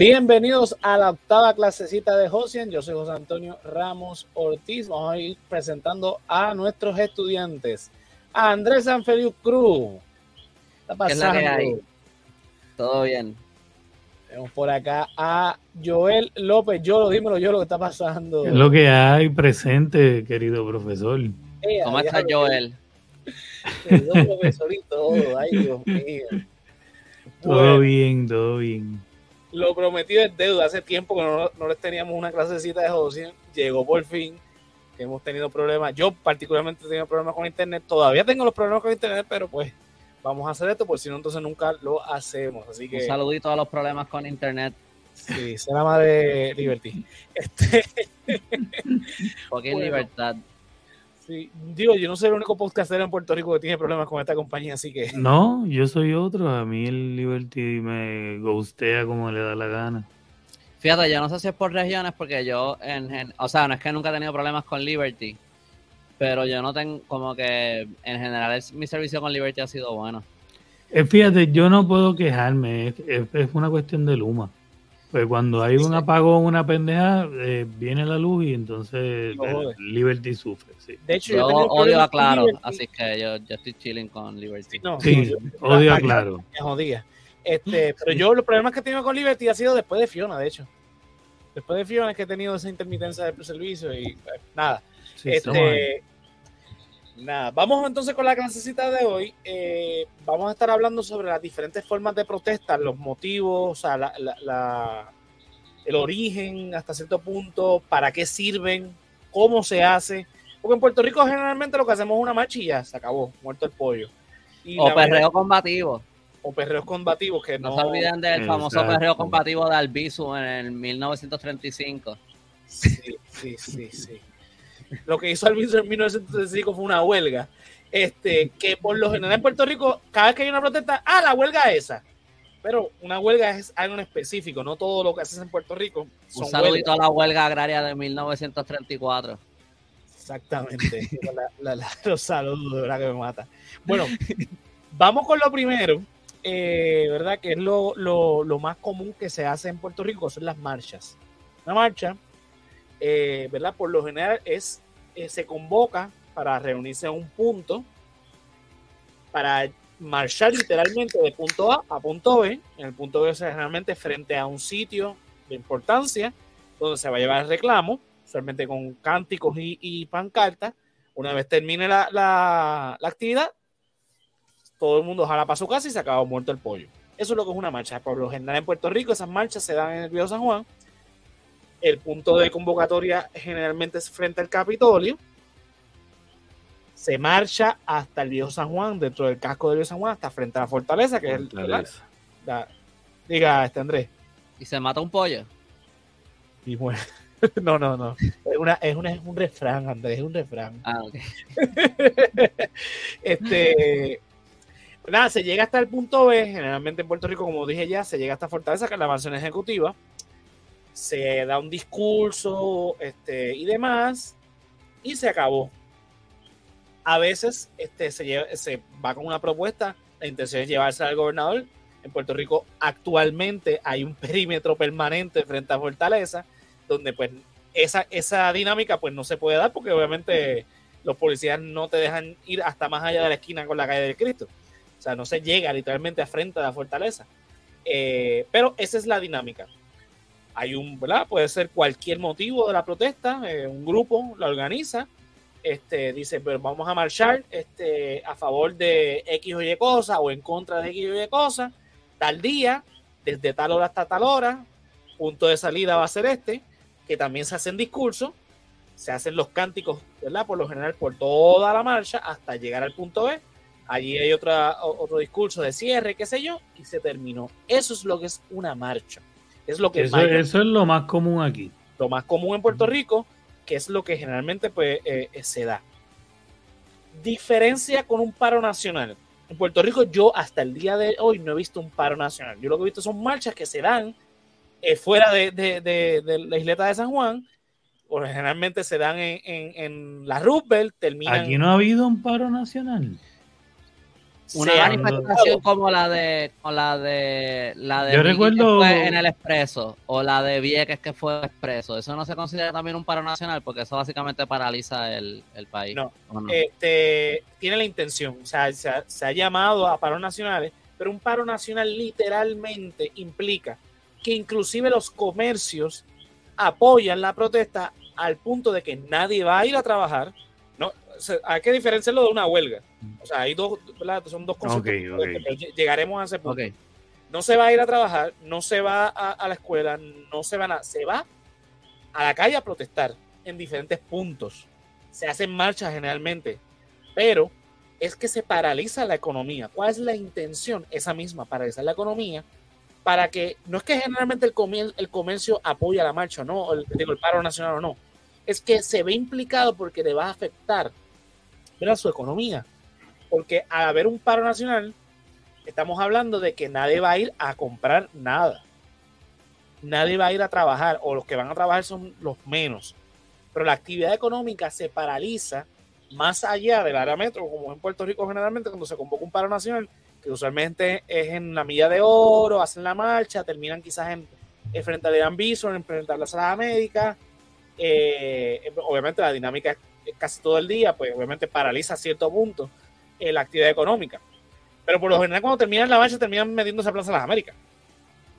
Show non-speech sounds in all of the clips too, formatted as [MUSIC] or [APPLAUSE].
Bienvenidos a la octava clasecita de Josian. Yo soy José Antonio Ramos Ortiz. Vamos a ir presentando a nuestros estudiantes. A Andrés Sanfeliu Cruz. ¿Qué pasando? ¿Qué es hay? Todo bien. Tenemos por acá a Joel López. Yo lo dímelo yo lo que está pasando. Es lo que hay presente, querido profesor. Eh, ¿Cómo está Joel? [LAUGHS] Querido profesor y todo. Ay, Dios mío. Todo bien, todo bien lo prometido es deuda. Hace tiempo que no, no les teníamos una clasecita de José. Llegó por fin. Hemos tenido problemas. Yo particularmente he tenido problemas con internet. Todavía tengo los problemas con internet, pero pues vamos a hacer esto, porque si no, entonces nunca lo hacemos. Así que. Un saludito a los problemas con internet. Sí, será de Liberty. Este... [LAUGHS] Porque libertad digo, yo no soy el único podcastero en Puerto Rico que tiene problemas con esta compañía, así que. No, yo soy otro. A mí el Liberty me ghostea como le da la gana. Fíjate, yo no sé si es por regiones, porque yo, en, o sea, no es que nunca he tenido problemas con Liberty, pero yo no tengo, como que en general mi servicio con Liberty ha sido bueno. Eh, fíjate, yo no puedo quejarme, es una cuestión de Luma. Pues cuando hay un apagón, una pendeja, eh, viene la luz y entonces Liberty sufre. Sí. De hecho, yo, odio a Claro, así que yo, yo, estoy chilling con Liberty. sí, odio a [LAUGHS] Claro. Me jodía. Este, pero yo los problemas que he tenido con Liberty ha sido después de Fiona, de hecho. Después de Fiona es que he tenido esa intermitencia del servicio y pues, nada. este, Nada, vamos entonces con la clasecita de hoy. Eh, vamos a estar hablando sobre las diferentes formas de protesta, los motivos, o sea, la, el origen hasta cierto punto, para qué sirven, cómo se hace. Porque en Puerto Rico generalmente lo que hacemos es una marcha y ya se acabó, muerto el pollo. o perreo combativo. O perreos combativos que no. No se olviden del famoso perreo combativo de Albizu en el 1935. Sí, sí, sí, sí lo que hizo Alviso en 1935 fue una huelga. Este, que por lo general en Puerto Rico, cada vez que hay una protesta, ah, la huelga esa. Pero una huelga es algo en específico, no todo lo que haces en Puerto Rico. Un saludito a la huelga agraria de 1934. Exactamente. [LAUGHS] los saludos, de verdad que me mata. Bueno, vamos con lo primero, eh, ¿verdad? Que es lo, lo, más común que se hace en Puerto Rico, son las marchas. Una marcha eh, ¿verdad? Por lo general es, eh, se convoca para reunirse a un punto, para marchar literalmente de punto A a punto B. En el punto B es generalmente frente a un sitio de importancia donde se va a llevar el reclamo, solamente con cánticos y, pancartas. Una vez termine la, la, actividad, todo el mundo jala para su casa y se acaba muerto el pollo. Eso es lo que es una marcha. Por lo general en Puerto Rico esas marchas se dan en el Viejo San Juan el punto de convocatoria generalmente es frente al Capitolio. Se marcha hasta el Viejo San Juan, dentro del casco del Viejo San Juan, hasta frente a la fortaleza, que es el. diga, este Andrés. ¿Y se mata un pollo? Y bueno. [LAUGHS] No, no, no. Es, una, es, una, es un refrán, Andrés, es un refrán. Ah, ok. [LAUGHS] este. Nada, se llega hasta el punto B. Generalmente en Puerto Rico, como dije ya, se llega hasta Fortaleza, que es la mansión ejecutiva se da un discurso este, y demás, y se acabó. A veces este, se, se va con una propuesta, la intención es llevarse al gobernador. En Puerto Rico actualmente hay un [LAUGHS] perímetro permanente frente a Fortaleza, donde pues esa, esa dinámica pues no se puede dar porque obviamente los policías no te dejan ir hasta más allá de la esquina con la calle del Cristo. O sea, no se llega literalmente a frente a la fortaleza. Eh, pero esa es la dinámica hay un, ¿verdad? Puede ser cualquier motivo de la protesta, eh, un grupo la organiza, este, dice, pero vamos a marchar este, a favor de X o Y cosa o en contra de X o Y cosa, tal día, desde tal hora hasta tal hora, punto de salida va a ser este, que también se hacen discursos, se hacen los cánticos, ¿verdad? Por lo general, por toda la marcha hasta llegar al punto B. Allí hay otra, otro discurso de cierre, qué sé yo, y se terminó. Eso es lo que es una marcha. Es lo que eso, es lo más común aquí. Lo más común en Puerto Rico, que es lo que generalmente pues, eh, eh, se da. Diferencia con un paro nacional. En Puerto Rico yo hasta el día de hoy no he visto un paro nacional. Yo lo que he visto son marchas que se dan eh, fuera de, la isleta de San Juan, o generalmente se dan en, la Roosevelt, terminan... Aquí no ha habido un paro nacional. Una manifestación como la de la de la de Yo recuerdo en el expreso o la de Vieques que fue expreso. Eso no se considera también un paro nacional porque eso básicamente paraliza el, país. No, Este, tiene la intención o sea se ha, se ha llamado a paros nacionales pero un paro nacional literalmente implica que inclusive los comercios apoyan la protesta al punto de que nadie va a ir a trabajar no hay que diferenciarlo de una huelga o sea, hay dos, son dos cosas. Llegaremos a ese punto. No se va a ir a trabajar, no se va a, la escuela, no se va a se va a la calle a protestar en diferentes puntos. Se hacen marchas generalmente, pero es que se paraliza la economía. ¿Cuál es la intención? Esa misma, paralizar la economía para que, no es que generalmente el, comercio, el comercio apoya la marcha, no, el, digo, el paro nacional o no, es que se ve implicado porque le va a afectar a su economía. Porque al haber un paro nacional, estamos hablando de que nadie va a ir a comprar nada. Nadie va a ir a trabajar, o los que van a trabajar son los menos. Pero la actividad económica se paraliza más allá del área metro, como en Puerto Rico generalmente, cuando se convoca un paro nacional, que usualmente es en la milla de oro, hacen la marcha, terminan quizás en, frente a Dean Bison, en frente a la Sala América. Eh, obviamente la dinámica es casi todo el día, pues obviamente paraliza a cierto punto eh, la actividad económica. Pero por lo general, cuando terminan la marcha, terminan metiéndose a Plaza de las Américas.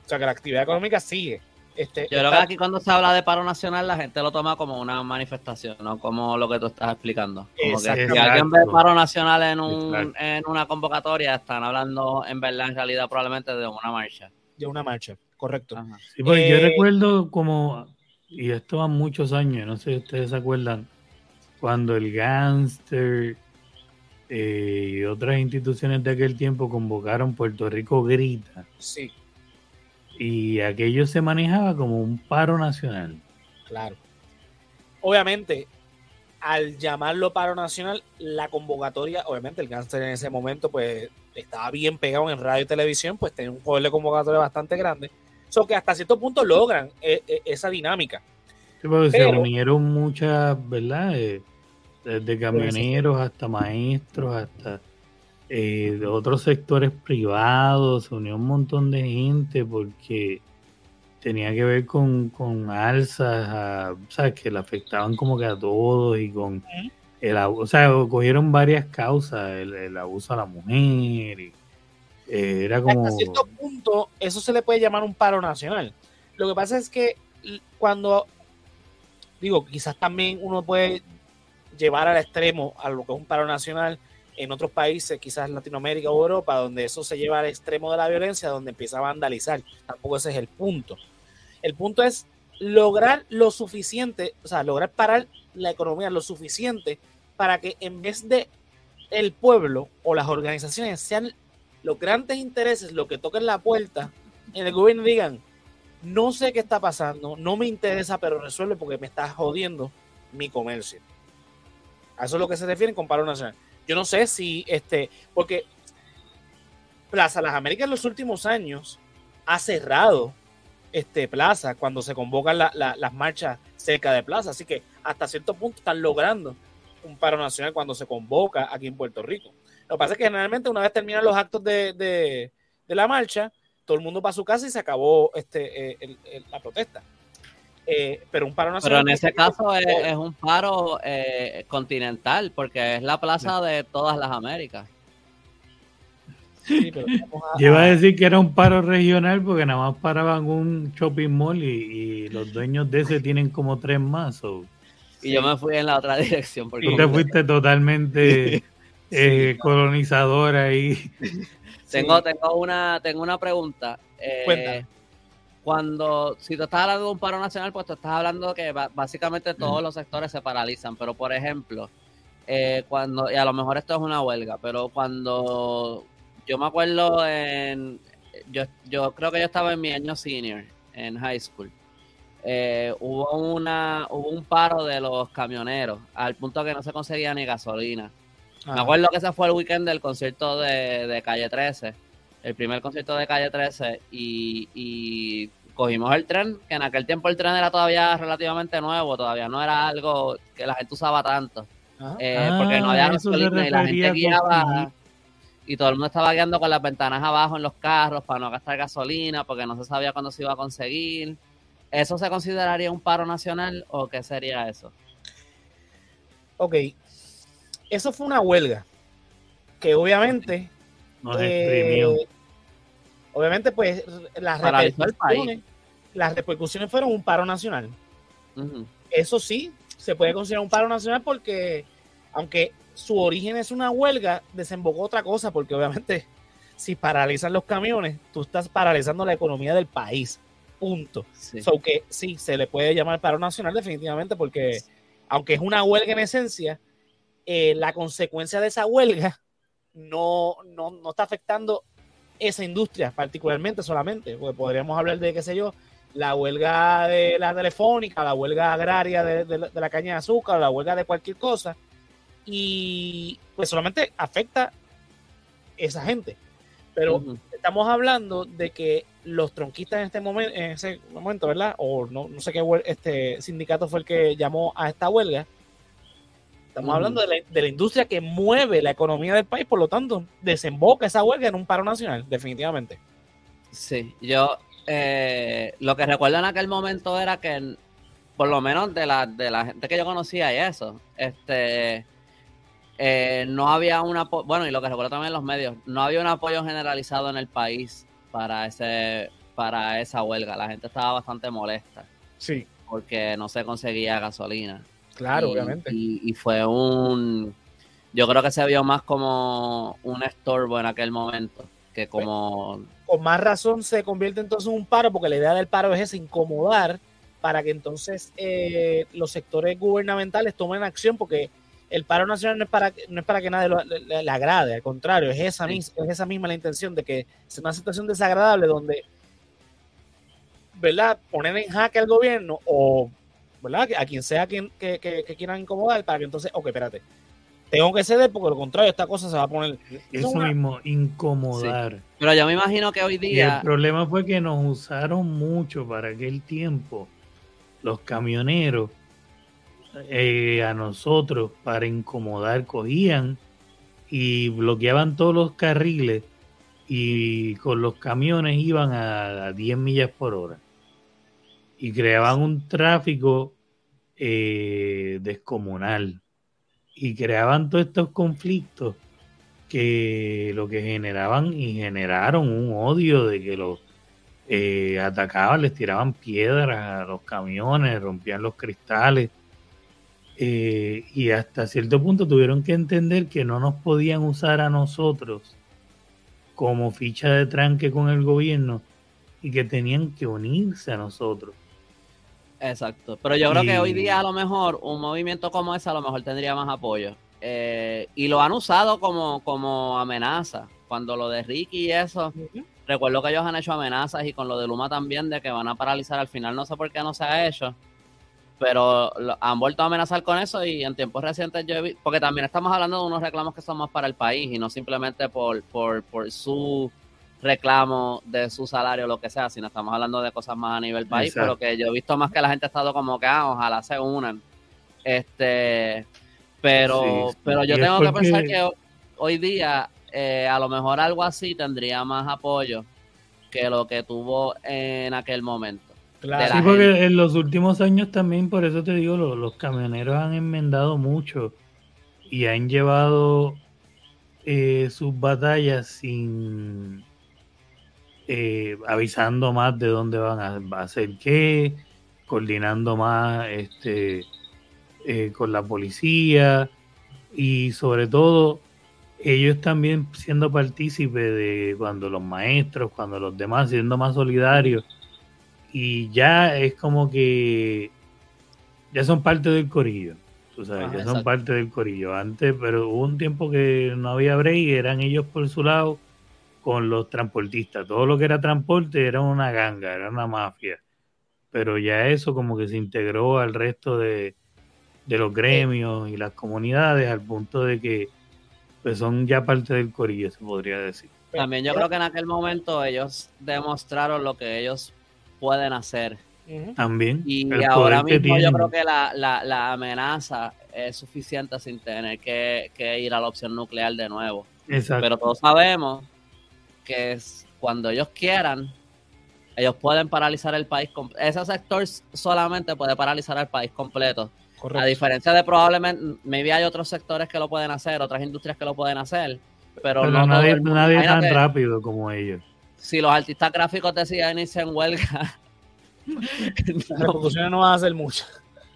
O sea que la actividad económica sigue. Este, Yo creo que aquí cuando se habla de paro nacional, la gente lo toma como una manifestación, no como lo que tú estás explicando. Como que si alguien ve paro nacional en, un, en una convocatoria, están hablando en verdad, en realidad, probablemente de una marcha. De una marcha, correcto. Sí, porque yo eh, recuerdo como, y esto va muchos años, no sé si ustedes se acuerdan, cuando el gangster eh, y otras instituciones de aquel tiempo convocaron Puerto Rico Grita. Sí. Y aquello se manejaba como un paro nacional. Claro. Obviamente, al llamarlo paro nacional, la convocatoria, obviamente el cáncer en ese momento, pues estaba bien pegado en radio y televisión, pues tenía un poder de convocatoria bastante grande. So que hasta cierto punto logran eh, eh, esa dinámica. Sí, porque se unieron muchas, ¿verdad? Desde camioneros hasta maestros, hasta eh, de otros sectores privados, se unió un montón de gente porque tenía que ver con, con alzas, ¿sabes? que le afectaban como que a todos y con el o sea, cogieron varias causas, el, abuso a la mujer, y, eh, era como... Hasta cierto punto, eso se le puede llamar un paro nacional. Lo que pasa es que cuando, digo, quizás también uno puede llevar al extremo a lo que es un paro nacional en otros países, quizás Latinoamérica o Europa, donde eso se lleva al extremo de la violencia, donde empieza a vandalizar. Tampoco ese es el punto. El punto es lograr lo suficiente, o sea, lograr parar la economía lo suficiente para que en vez de el pueblo o las organizaciones sean los grandes intereses, lo que toquen la puerta en el gobierno digan, no sé qué está pasando, no me interesa, pero resuelve porque me está jodiendo mi comercio. A eso es lo que se refiere con paro nacional. Yo no sé si, este, porque Plaza Las Américas en los últimos años ha cerrado este, Plaza cuando se convocan las marchas cerca de Plaza. Así que hasta cierto punto están logrando un paro nacional cuando se convoca aquí en Puerto Rico. Lo que pasa es que generalmente una vez terminan los actos de, la marcha, todo el mundo va a su casa y se acabó este, eh, la protesta. Eh, pero un paro nacional. Pero en ese caso es, un paro eh, continental, porque es la plaza de todas las Américas. Sí, Yo iba a decir que era un paro regional porque nada más paraban un shopping mall y, los dueños de ese tienen como tres más. Y yo me fui en la otra [LAUGHS] dirección. Porque Tú te fuiste totalmente eh, colonizadora y... Tengo, tengo, una, tengo una pregunta. Eh, cuando, si tú estás hablando de un paro nacional, pues tú estás hablando que básicamente todos los sectores se paralizan, pero por ejemplo, eh, cuando, y a lo mejor esto es una huelga, pero cuando yo me acuerdo en, yo, yo creo que yo estaba en mi año senior, en high school, eh, hubo, una, hubo un paro de los camioneros, al punto que no se conseguía ni gasolina. Me acuerdo que ese fue el weekend del concierto de, de Calle 13 el primer concierto de Calle 13 y, cogimos el tren, que en aquel tiempo el tren era todavía relativamente nuevo, todavía no era algo que la gente usaba tanto. Eh, porque no había gasolina y la gente guiaba. y todo el mundo estaba guiando con las ventanas abajo en los carros para no gastar gasolina porque no se sabía cuándo se iba a conseguir. ¿Eso se consideraría un paro nacional o qué sería eso? Ok, eso fue una huelga que obviamente eh, obviamente pues las repercusiones, las repercusiones fueron un paro nacional. Eso sí, se puede considerar un paro nacional porque aunque su origen es una huelga, desembocó otra cosa, porque obviamente [LAUGHS] si paralizan los camiones, tú estás paralizando la economía del país. Punto. Sí. que sí, se le puede llamar paro nacional definitivamente, porque aunque es una huelga en esencia, eh, la consecuencia de esa huelga no, no, no está afectando esa industria particularmente solamente, porque podríamos hablar de, qué sé yo, la huelga de la telefónica, la huelga agraria de, la caña de azúcar, la huelga de cualquier cosa, y pues solamente afecta esa gente. Pero estamos hablando de que los tronquistas en este momento, en ese momento, ¿verdad? O no, no sé qué este sindicato fue el que llamó a esta huelga. Estamos hablando de la, de la, industria que mueve la economía del país, por lo tanto, desemboca esa huelga en un paro nacional, definitivamente. Sí, yo eh, lo que recuerdo en aquel momento era que, por lo menos de la, de la gente que yo conocía y eso, este, eh, no había un apoyo, bueno, y lo que recuerdo también en los medios, no había un apoyo generalizado en el país para ese para esa huelga. La gente estaba bastante molesta. Sí. Porque no se conseguía gasolina. Claro, obviamente. Y, fue un. Yo creo que se vio más como un estorbo en aquel momento que como. Con más razón se convierte entonces en un paro, porque la idea del paro es incomodar para que entonces eh, los sectores gubernamentales tomen acción, porque el paro nacional no es para, no es para que nadie le, agrade, al contrario, es esa, misma, es esa misma la intención de que sea una situación desagradable donde, ¿verdad? Poner en jaque al gobierno o, ¿verdad? A quien sea quien, que, que, quieran incomodar para que entonces, ok, espérate, tengo que ceder porque lo contrario, esta cosa se va a poner. Eso mismo, incomodar. Pero yo me imagino que hoy día. el problema fue que nos usaron mucho para aquel tiempo los camioneros eh, a nosotros para incomodar, cogían y bloqueaban todos los carriles y con los camiones iban a, 10 millas por hora y creaban un tráfico eh, descomunal y creaban todos estos conflictos que lo que generaban y generaron un odio de que los eh, atacaban, les tiraban piedras a los camiones, rompían los cristales eh, y hasta cierto punto tuvieron que entender que no nos podían usar a nosotros como ficha de tranque con el gobierno y que tenían que unirse a nosotros. Exacto, pero yo creo que hoy día a lo mejor un movimiento como ese a lo mejor tendría más apoyo. Eh, y lo han usado como, como amenaza. Cuando lo de Ricky y eso, recuerdo que ellos han hecho amenazas y con lo de Luma también de que van a paralizar. Al final no sé por qué no se ha hecho pero han vuelto a amenazar con eso y en tiempos recientes yo he visto, porque también estamos hablando de unos reclamos que son más para el país y no simplemente por, por, por su reclamo de su salario lo que sea, sino estamos hablando de cosas más a nivel país, pero que yo he visto más que la gente ha estado como que, ah, ojalá se unan. Este, pero, pero yo tengo que pensar que hoy día eh, a lo mejor algo así tendría más apoyo que lo que tuvo en aquel momento. Claro. Sí, porque en los últimos años también, por eso te digo, los, camioneros han enmendado mucho y han llevado eh, sus batallas sin eh, avisando más de dónde van a, hacer qué, coordinando más este eh, con la policía y sobre todo ellos también siendo partícipes de cuando los maestros, cuando los demás siendo más solidarios y ya es como que ya son parte del corillo. Tú sabes, ya son parte del corillo. Antes, pero hubo un tiempo que no había break, eran ellos por su lado con los transportistas. Todo lo que era transporte era una ganga, era una mafia. Pero ya eso como que se integró al resto de, de los gremios y las comunidades al punto de que pues son ya parte del corillo, se podría decir. También yo creo que en aquel momento ellos demostraron lo que ellos pueden hacer. También. Y ahora mismo yo creo que la, la, amenaza es suficiente sin tener que, ir a la opción nuclear de nuevo. Pero todos sabemos que es cuando ellos quieran, ellos pueden paralizar el país. Ese sector solamente puede paralizar el país completo. A diferencia de probablemente, maybe hay otros sectores que lo pueden hacer, otras industrias que lo pueden hacer, pero, no nadie, nadie tan rápido como ellos. Si los artistas gráficos deciden irse en huelga, las repercusiones no van a ser muchas.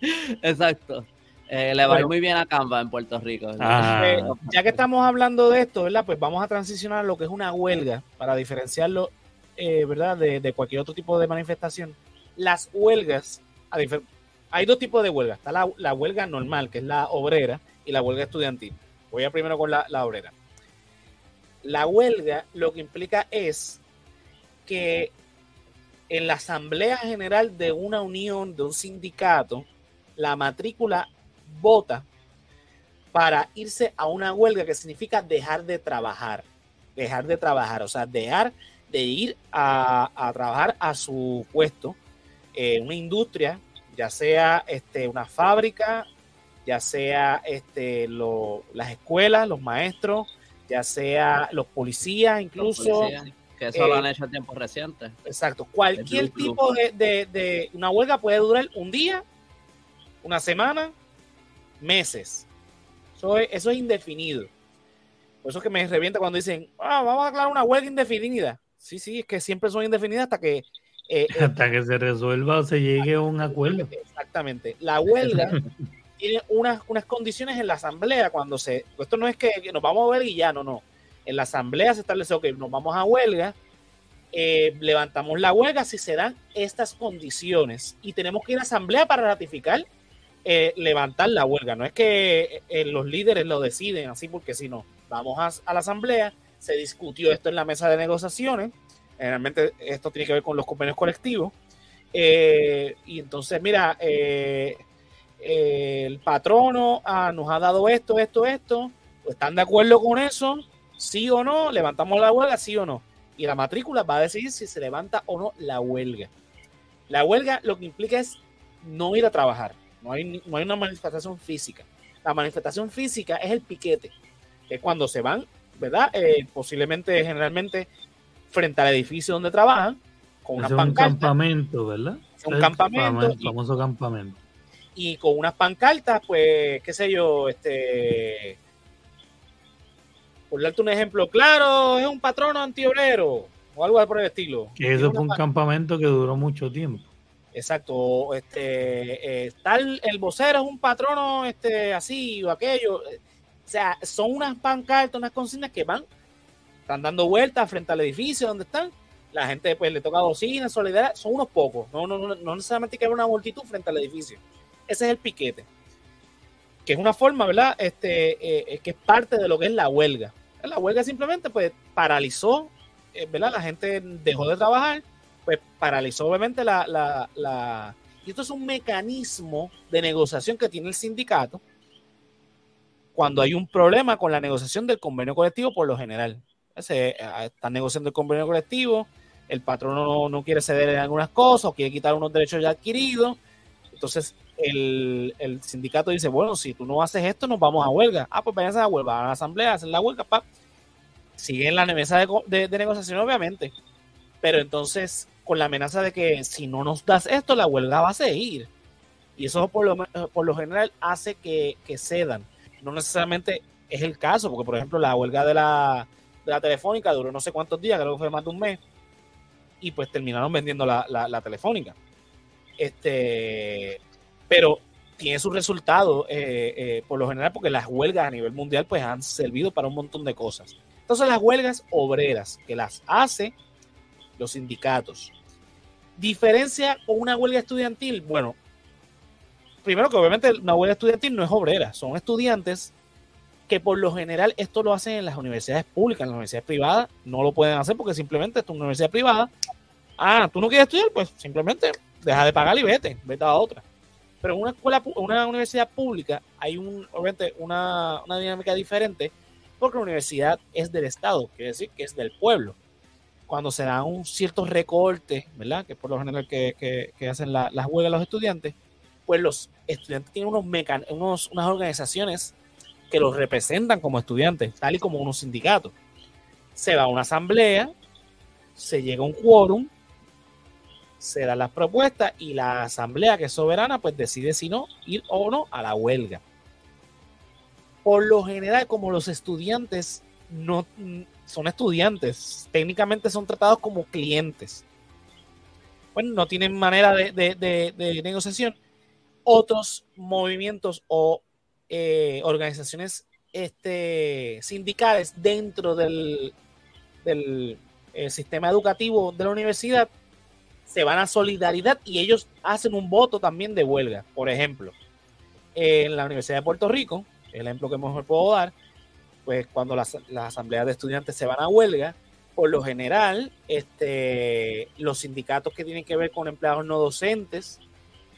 [LAUGHS] Exacto. Eh, le va muy bien a Canva en Puerto Rico. Ah. Eh, ya que estamos hablando de esto, ¿verdad? Pues vamos a transicionar a lo que es una huelga para diferenciarlo, eh, ¿verdad? De, cualquier otro tipo de manifestación. Las huelgas, hay dos tipos de huelgas. Está la, huelga normal, que es la obrera, y la huelga estudiantil. Voy a primero con la, la obrera. La huelga lo que implica es que en la asamblea general de una unión, de un sindicato, la matrícula vota para irse a una huelga que significa dejar de trabajar, dejar de trabajar, o sea, dejar de ir a, trabajar a su puesto en una industria, ya sea este, una fábrica, ya sea este, las escuelas, los maestros, ya sea los policías incluso. que eso lo han eh, hecho en tiempos recientes. Exacto. Cualquier tipo de, de, una huelga puede durar un día, una semana, meses. Eso es, eso es indefinido. Por eso es que me revienta cuando dicen, ah, vamos a aclarar una huelga indefinida. Sí, sí, es que siempre son indefinidas hasta que... Eh, [LAUGHS] eh, hasta que se resuelva o se llegue a un acuerdo. Exactamente. La huelga [LAUGHS] tiene unas, unas condiciones en la asamblea cuando se... Esto no es que, nos vamos a huelga y ya, no, no. En la asamblea se establece, ok, nos vamos a huelga, eh, levantamos la huelga si se dan estas condiciones y tenemos que ir a asamblea para ratificar eh, levantar la huelga. No es que eh, los líderes lo deciden así porque si no, vamos a, la asamblea, se discutió esto en la mesa de negociaciones, realmente esto tiene que ver con los convenios colectivos, eh, y entonces, mira, el patrono ah, nos ha dado esto, esto, esto, ¿están de acuerdo con eso? ¿Sí o no? ¿Levantamos la huelga? ¿Sí o no? Y la matrícula va a decidir si se levanta o no la huelga. La huelga lo que implica es no ir a trabajar no hay, una manifestación física. La manifestación física es el piquete, que es cuando se van, ¿verdad? Eh, posiblemente, generalmente, frente al edificio donde trabajan, con una pancarta. un campamento, ¿verdad? Un campamento. El famoso campamento. Y con unas pancartas, pues, qué sé yo, este. Por darte un ejemplo claro, es un patrono antiobrero o algo por el estilo. Que eso fue un campamento que duró mucho tiempo. Exacto, este, eh, tal, el vocero es un patrono, este, así o aquello. O sea, son unas pancartas, unas consignas que van, están dando vueltas frente al edificio donde están. La gente pues le toca bocina, solidaridad, son unos pocos. No, no, no, no necesariamente que haya una multitud frente al edificio. Ese es el piquete. Que es una forma, ¿verdad? Este, eh, eh, que es parte de lo que es la huelga. La huelga simplemente pues paralizó, ¿verdad? La gente dejó de trabajar pues paralizó obviamente la, la, Y esto es un mecanismo de negociación que tiene el sindicato cuando hay un problema con la negociación del convenio colectivo por lo general. Se eh, están negociando el convenio colectivo, el patrón no, quiere ceder en algunas cosas o quiere quitar unos derechos ya adquiridos. Entonces el, sindicato dice, bueno, si tú no haces esto, nos vamos a huelga. Ah, pues vayan a la huelga, a la asamblea, hacen la huelga, pa. Siguen la mesa de, de negociación, obviamente. Pero entonces con la amenaza de que si no nos das esto, la huelga va a seguir. Y eso por lo, por lo general hace que, cedan. No necesariamente es el caso, porque por ejemplo la huelga de la, de la telefónica duró no sé cuántos días, creo que fue más de un mes, y pues terminaron vendiendo la, la, telefónica. Este, pero tiene su resultado eh, eh, por lo general porque las huelgas a nivel mundial pues han servido para un montón de cosas. Entonces las huelgas obreras que las hace los sindicatos. Diferencia con una huelga estudiantil, bueno, primero que obviamente una huelga estudiantil no es obrera, son estudiantes que por lo general esto lo hacen en las universidades públicas, en las universidades privadas no lo pueden hacer porque simplemente es una universidad privada. Ah, tú no quieres estudiar, pues simplemente deja de pagar y vete, vete a otra. Pero en una escuela, una universidad pública hay un, obviamente una, una dinámica diferente porque la universidad es del Estado, quiere decir que es del pueblo cuando se dan un cierto recorte, ¿verdad? Que por lo general que, hacen las huelgas los estudiantes, pues los estudiantes tienen unos, unos unas organizaciones que los representan como estudiantes, tal y como unos sindicatos. Se va a una asamblea, se llega a un quórum, se dan las propuestas y la asamblea que es soberana pues decide si no ir o no a la huelga. Por lo general, como los estudiantes no son estudiantes, técnicamente son tratados como clientes. Bueno, no tienen manera de, negociación. Otros movimientos o eh, organizaciones este, sindicales dentro del, del eh, sistema educativo de la universidad se van a solidaridad y ellos hacen un voto también de huelga. Por ejemplo, en la Universidad de Puerto Rico, el ejemplo que mejor puedo dar, pues cuando las, asambleas de estudiantes se van a huelga, por lo general, este, los sindicatos que tienen que ver con empleados no docentes,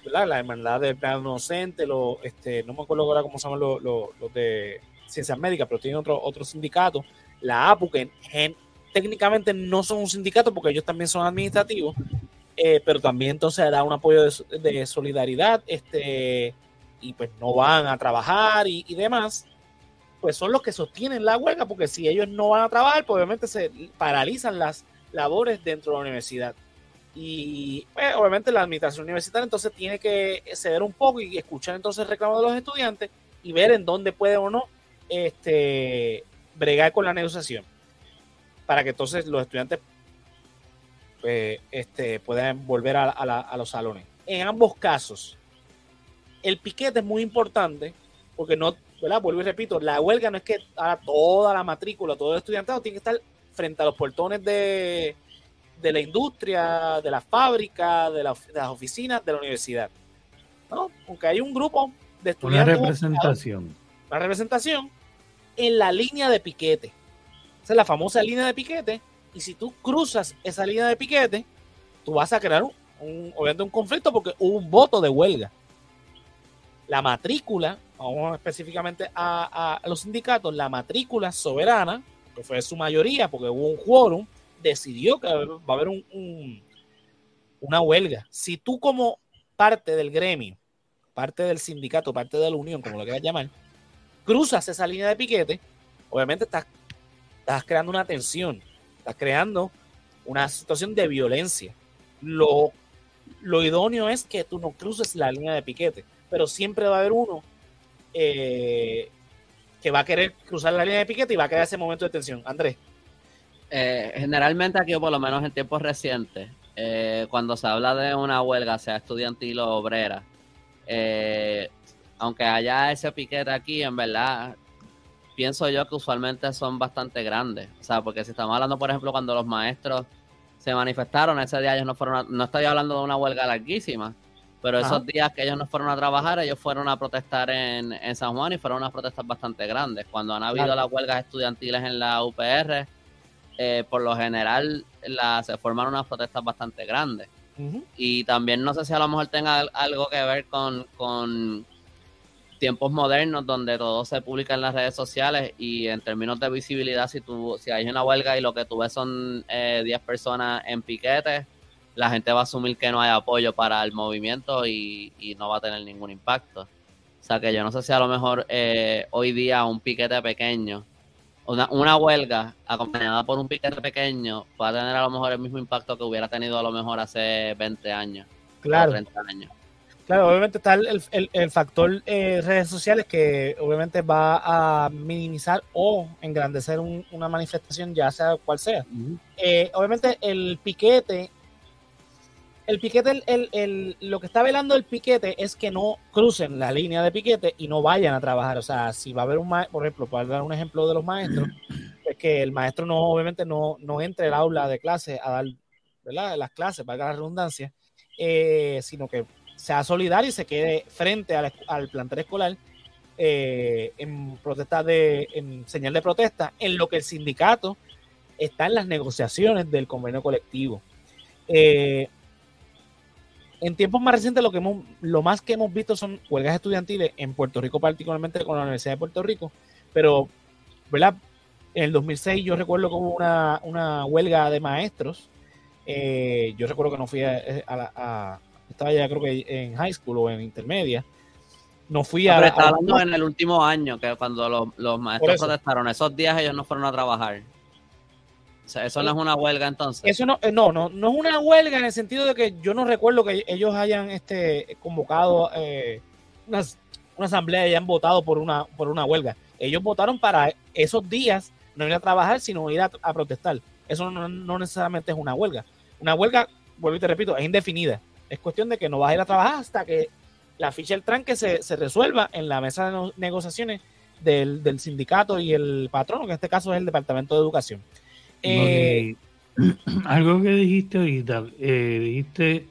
la hermandad de empleados no docentes, este, no me acuerdo ahora cómo se llaman los, de ciencias médicas, pero tienen otro, otro sindicato, la APU, que técnicamente no son un sindicato porque ellos también son administrativos, eh, pero también entonces da un apoyo de, solidaridad, este, y pues no van a trabajar y, demás, pues son los que sostienen la huelga, porque si ellos no van a trabajar, pues obviamente se paralizan las labores dentro de la universidad. Y pues, obviamente la administración universitaria entonces tiene que ceder un poco y escuchar entonces el reclamo de los estudiantes y ver en dónde puede o no este, bregar con la negociación para que entonces los estudiantes pues, este, puedan volver a, los salones. En ambos casos, el piquete es muy importante porque no, ¿verdad? Vuelvo y repito, la huelga no es que toda la matrícula, todo el estudiantado tiene que estar frente a los portones de, la industria, de la fábrica, de, las oficinas, de la universidad. ¿no? Aunque hay un grupo de estudiantes. Una representación. Una representación en la línea de piquete. Esa es la famosa línea de piquete. Y si tú cruzas esa línea de piquete, tú vas a crear un, un conflicto porque hubo un voto de huelga. La matrícula, vamos específicamente a, los sindicatos, la matrícula soberana, que fue su mayoría porque hubo un quórum, decidió que va a haber un, una huelga. Si tú como parte del gremio, parte del sindicato, parte de la unión, como lo quieras llamar, cruzas esa línea de piquete, obviamente estás estás creando una tensión, estás creando una situación de violencia. Lo, lo idóneo es que tú no cruces la línea de piquete, pero siempre va a haber uno eh, que va a querer cruzar la línea de piquete y va a quedar ese momento de tensión. Andrés. Eh, generalmente aquí, por lo menos en tiempos recientes, eh, cuando se habla de una huelga, sea estudiantil o obrera, aunque haya ese piquete aquí, en verdad, pienso yo que usualmente son bastante grandes. O sea, porque si estamos hablando, por ejemplo, cuando los maestros se manifestaron, ese día ellos no fueron, no estoy hablando de una huelga larguísima, pero esos días que ellos no fueron a trabajar, ellos fueron a protestar en, San Juan y fueron unas protestas bastante grandes. Cuando han habido las huelgas estudiantiles en la UPR, eh, por lo general la, se formaron unas protestas bastante grandes. Y también no sé si a lo mejor tenga algo que ver con, con tiempos modernos donde todo se publica en las redes sociales y en términos de visibilidad, si tú, si hay una huelga y lo que tú ves son 10 eh, personas en piquete, la gente va a asumir que no hay apoyo para el movimiento y, no va a tener ningún impacto. O sea que yo no sé si a lo mejor eh, hoy día un piquete pequeño, una, una huelga acompañada por un piquete pequeño va a tener a lo mejor el mismo impacto que hubiera tenido a lo mejor hace 20 años. Claro. O 30 años. Claro, obviamente está el, factor eh, redes sociales que obviamente va a minimizar o engrandecer una manifestación, ya sea cual sea. Eh, obviamente el piquete, el piquete, el, lo que está velando el piquete es que no crucen la línea de piquete y no vayan a trabajar. O sea, si va a haber un maestro, por ejemplo, para dar un ejemplo de los maestros, es que el maestro no, obviamente no, no entre al aula de clase a dar ¿verdad? las clases, valga la redundancia, eh, sino que sea solidario y se quede frente al, al plantel escolar eh, en protesta de, en señal de protesta, en lo que el sindicato está en las negociaciones del convenio colectivo. Eh, en tiempos más recientes lo que hemos, lo más que hemos visto son huelgas estudiantiles en Puerto Rico, particularmente con la Universidad de Puerto Rico, pero ¿verdad? en el 2006 yo recuerdo que hubo una, huelga de maestros. Eh, yo recuerdo que no fui a, a, estaba ya creo que en high school o en intermedia, no fui a... Pero hablando en el último año, que cuando los, los maestros protestaron, esos días ellos no fueron a trabajar. Eso no es una huelga entonces. Eso no, eh, no, no, no es una huelga en el sentido de que yo no recuerdo que ellos hayan este, convocado eh, una, asamblea y hayan votado por una, por una huelga. Ellos votaron para esos días no ir a trabajar, sino ir a, protestar. Eso no, no, necesariamente es una huelga. Una huelga, vuelvo y te repito, es indefinida. Es cuestión de que no vas a ir a trabajar hasta que la ficha del tranque se, se resuelva en la mesa de negociaciones del, del, sindicato y el patrono, que en este caso es el Departamento de Educación. Eh, [CLEARS THROAT] algo que dijiste ahorita, eh, dijiste,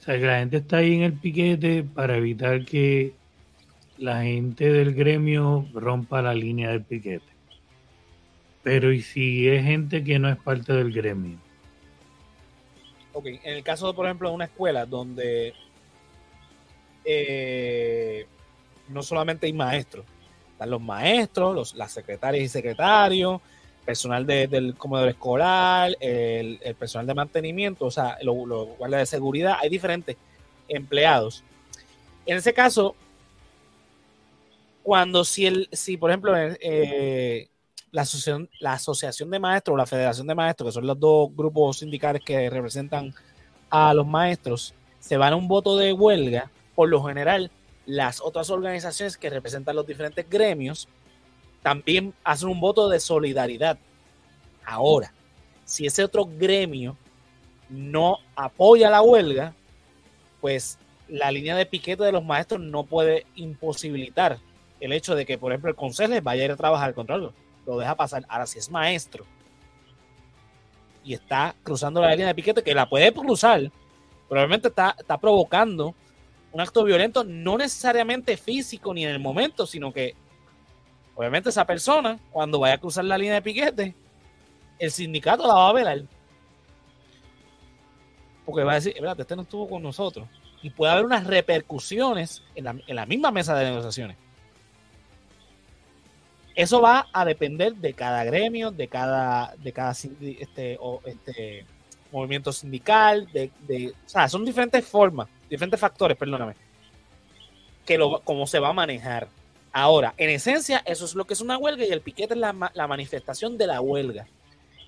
o sea, que la gente está ahí en el piquete para evitar que la gente del gremio rompa la línea del piquete. Pero ¿y si es gente que no es parte del gremio? Ok, en el caso, por ejemplo, de una escuela donde eh, no solamente hay maestros, están los maestros, los, las secretarias y secretarios, personal del comedor escolar, el, personal de mantenimiento, o sea, los guardias de seguridad, hay diferentes empleados. En ese caso, cuando si, el, si por ejemplo, eh, la, asociación, la asociación de maestros o la federación de maestros, que son los dos grupos sindicales que representan a los maestros, se van a un voto de huelga, por lo general, las otras organizaciones que representan los diferentes gremios también hacen un voto de solidaridad. Ahora, si ese otro gremio no apoya la huelga, pues la línea de piquete de los maestros no puede imposibilitar el hecho de que, por ejemplo, el consejo vaya a ir a trabajar contra algo. Lo deja pasar. Ahora, si es maestro y está cruzando la línea de piquete, que la puede cruzar, probablemente está, está provocando un acto violento, no necesariamente físico ni en el momento, sino que obviamente esa persona, cuando vaya a cruzar la línea de piquete, el sindicato la va a velar. Porque va a decir, espérate, este no estuvo con nosotros. Y puede haber unas repercusiones en la, misma mesa de negociaciones. Eso va a depender de cada gremio, de cada, de cada este, este, movimiento sindical, de, de, o sea, son diferentes formas diferentes factores, perdóname, que lo, cómo se va a manejar. Ahora, en esencia, eso es lo que es una huelga y el piquete es la, manifestación de la huelga.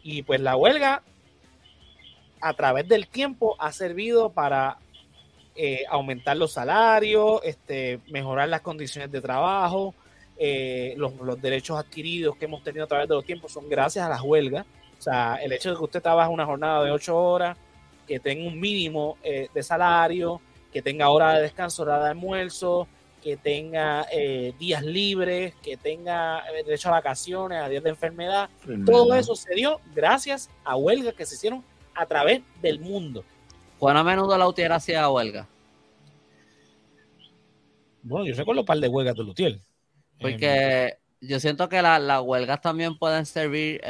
Y pues la huelga, a través del tiempo, ha servido para eh, aumentar los salarios, este, mejorar las condiciones de trabajo, eh, los, derechos adquiridos que hemos tenido a través de los tiempos son gracias a las huelgas. O sea, el hecho de que usted trabaje una jornada de ocho horas, que tenga un mínimo eh, de salario, que tenga hora de descanso, hora de almuerzo, que tenga eh, días libres, que tenga eh, derecho a vacaciones, a días de enfermedad. Todo eso se dio gracias a huelgas que se hicieron a través del mundo. ¿Cuán a menudo la UTIER hacía huelga? Bueno, yo recuerdo un par de huelgas de Lutiel. Porque yo siento que las huelgas también pueden servir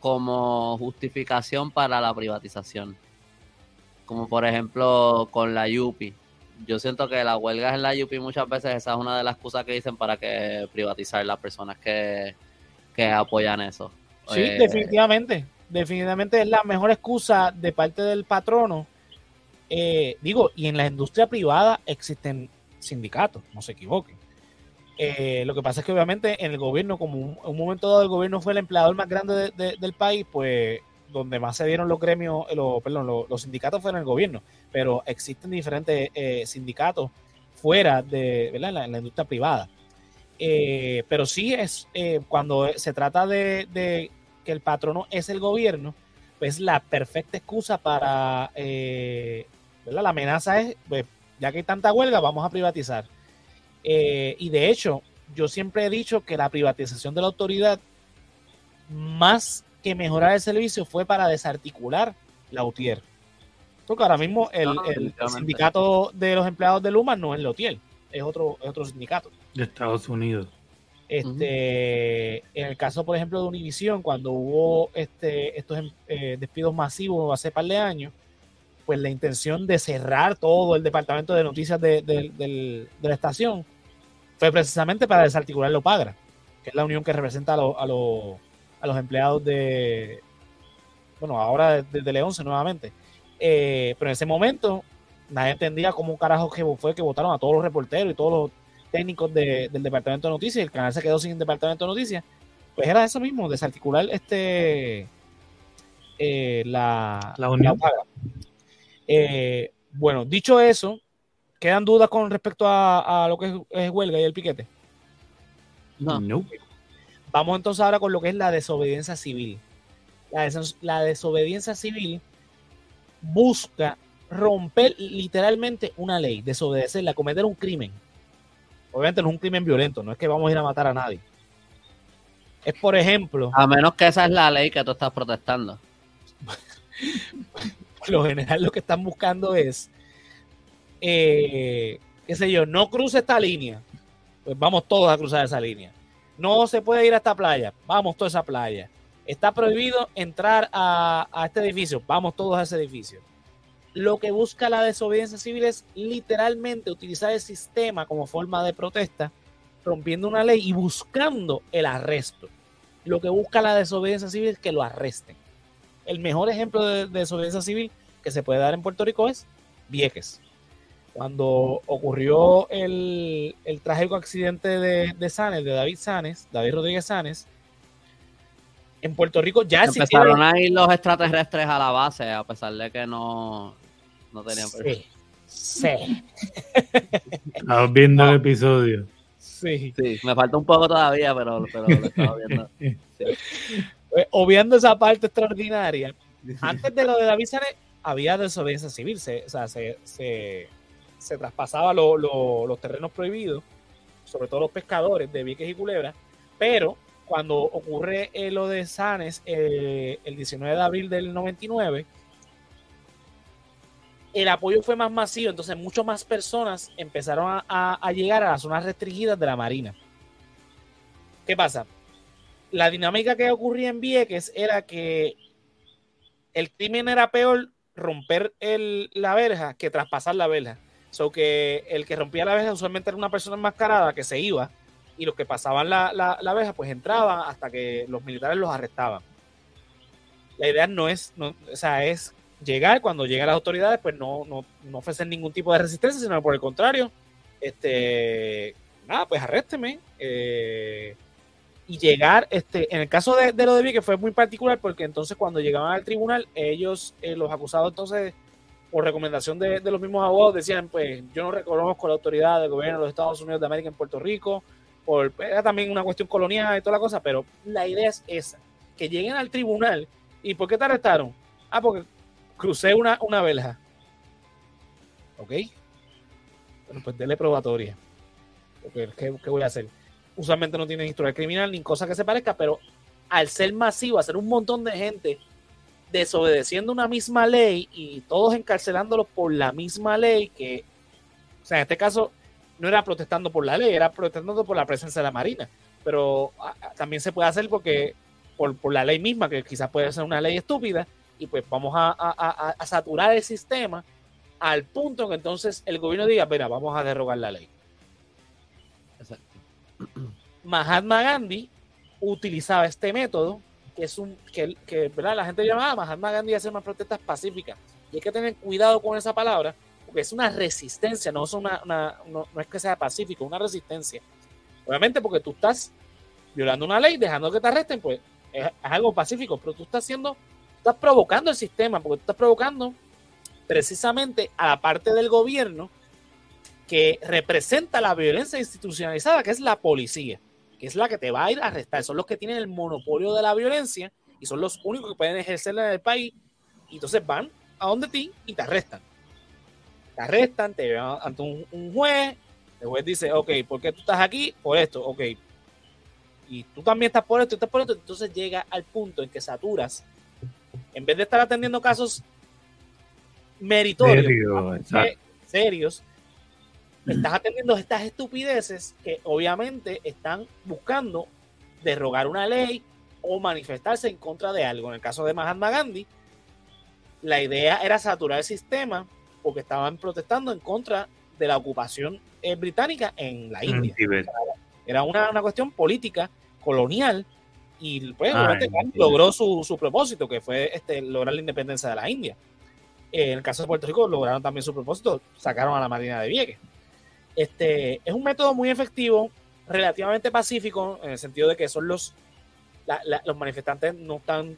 como justificación para la privatización. Como por ejemplo con la Yupi. Yo siento que las huelgas en la Yupi muchas veces esa es una de las excusas que dicen para que privatizar las personas que, apoyan eso. Sí, eh, definitivamente. Definitivamente es la mejor excusa de parte del patrono. Eh, digo, y en la industria privada existen sindicatos, no se equivoquen. Eh, lo que pasa es que obviamente en el gobierno, como un, un momento dado el gobierno fue el empleador más grande del país, pues donde más se dieron los gremios, eh, perdón, los, sindicatos fueron el gobierno, pero existen diferentes eh, sindicatos fuera de, ¿verdad? En la, industria privada. pero sí es cuando se trata de, que el patrono es el gobierno, pues la perfecta excusa para, ¿verdad? La amenaza es, pues ya que hay tanta huelga, vamos a privatizar. Eh, y de hecho, yo siempre he dicho que la privatización de la autoridad, más que mejorar el servicio, fue para desarticular la UTIER. Porque ahora mismo el, sindicato de los empleados de Luma no es la UTIER, es otro, otro sindicato. De Estados Unidos. Este, En el caso, por ejemplo, de Univision, cuando hubo este, estos em, eh, despidos masivos hace par de años, pues la intención de cerrar todo el departamento de noticias de, la estación fue precisamente para desarticular lo Pagra, que es la unión que representa a, a, los empleados de, bueno, ahora de, Leonce nuevamente. Eh, pero en ese momento nadie entendía cómo carajo que fue que votaron a todos los reporteros y todos los técnicos del Departamento de Noticias, el canal se quedó sin Departamento de Noticias, pues era eso mismo, desarticular este eh, la, la unión. Eh, bueno, dicho eso, ¿quedan dudas con respecto a, lo que es, huelga y el piquete? No. Vamos entonces ahora con lo que es la desobediencia civil. La, desobediencia civil busca romper literalmente una ley, desobedecerla, cometer un crimen. Obviamente no es un crimen violento, no es que vamos a ir a matar a nadie. Es por ejemplo. A menos que esa es la ley que tú estás protestando. por [LAUGHS] lo general lo que están buscando es, eh, qué sé yo, no cruce esta línea. Pues vamos todos a cruzar esa línea. No se puede ir a esta playa, vamos toda esa playa. Está prohibido entrar a, este edificio, vamos todos a ese edificio. Lo que busca la desobediencia civil es literalmente utilizar el sistema como forma de protesta, rompiendo una ley y buscando el arresto. Lo que busca la desobediencia civil es que lo arresten el mejor ejemplo de, desobediencia civil que se puede dar en Puerto Rico es Vieques. Cuando ocurrió el, trágico accidente de, de Sanes, de David Sanes, David Rodríguez Sanes, en Puerto Rico ya Empezaron a ir los extraterrestres a la base, a pesar de que no, no tenían Sí, sí. Estamos viendo el episodio. Sí. sí. me falta un poco todavía, pero, pero lo estaba viendo. [LAUGHS] Sí. Pues, obviando esa parte extraordinaria, antes de lo de David Sanes, había desobediencia civil, se, o sea, se, se, traspasaba los terrenos prohibidos, sobre todo los pescadores de Vieques y Culebra, pero cuando ocurre lo de Sanes eh, el 19 de abril del 99, el apoyo fue más masivo, entonces muchas más personas empezaron a llegar a las zonas restringidas de la Marina. ¿Qué pasa? la dinámica que ocurría en Vieques era que el crimen era peor romper la verja que traspasar la verja. So que el que rompía la verja usualmente era una persona enmascarada que se iba y los que pasaban la, la, verja pues entraban hasta que los militares los arrestaban. La idea no es, no, o sea, es llegar, cuando lleguen las autoridades, pues no, no, no ofrecen ningún tipo de resistencia, sino por el contrario, este, nada, pues arrésteme, eh, y llegar, este, en el caso de, lo de que fue muy particular porque entonces cuando llegaban al tribunal, ellos, eh, los acusados entonces, por recomendación de, los mismos abogados, decían, pues yo no reconozco la autoridad del gobierno de los Estados Unidos de América en Puerto Rico, por, era también una cuestión colonial y toda la cosa, pero la idea es esa, que lleguen al tribunal y ¿por qué te arrestaron? Ah, porque crucé una, una verja. ¿Ok? Bueno, pues dele probatoria. ¿qué, ¿Qué voy a hacer? usualmente no tienen historia criminal ni cosa que se parezca, pero al ser masivo, hacer un montón de gente desobedeciendo una misma ley y todos encarcelándolos por la misma ley, que, o sea, en este caso no era protestando por la ley, era protestando por la presencia de la Marina, pero también se puede hacer porque por, la ley misma, que quizás puede ser una ley estúpida, y pues vamos a, a saturar el sistema al punto que entonces el gobierno diga, mira, vamos a derrogar la ley. Mahatma Gandhi utilizaba este método, que es un que, que ¿verdad? la gente llamaba Mahatma Gandhi hace más protestas pacíficas. Y hay que tener cuidado con esa palabra, porque es una resistencia, no es, una, no, es que sea pacífico, una resistencia. Obviamente porque tú estás violando una ley, dejando que te arresten, pues es, algo pacífico, pero tú estás haciendo, estás provocando el sistema, porque tú estás provocando precisamente a la parte del gobierno que representa la violencia institucionalizada, que es la policía, que es la que te va a ir a arrestar. Son los que tienen el monopolio de la violencia y son los únicos que pueden ejercerla en el país. Y entonces van a donde ti y te arrestan. Te arrestan, te llevan ante un, juez. El juez dice, ok, ¿por qué tú estás aquí? Por esto, ok. Y tú también estás por esto, estás por esto. Entonces llega al punto en que saturas. En vez de estar atendiendo casos meritorios, serios estás atendiendo estas estupideces que obviamente están buscando derrogar una ley o manifestarse en contra de algo. En el caso de Mahatma Gandhi, la idea era saturar el sistema porque estaban protestando en contra de la ocupación eh, británica en la India. Era una, cuestión política, colonial, y pues logró su, su, propósito, que fue este, lograr la independencia de la India. en el caso de Puerto Rico lograron también su propósito, sacaron a la Marina de Vieques. Este, es un método muy efectivo, relativamente pacífico, en el sentido de que son los, los manifestantes no están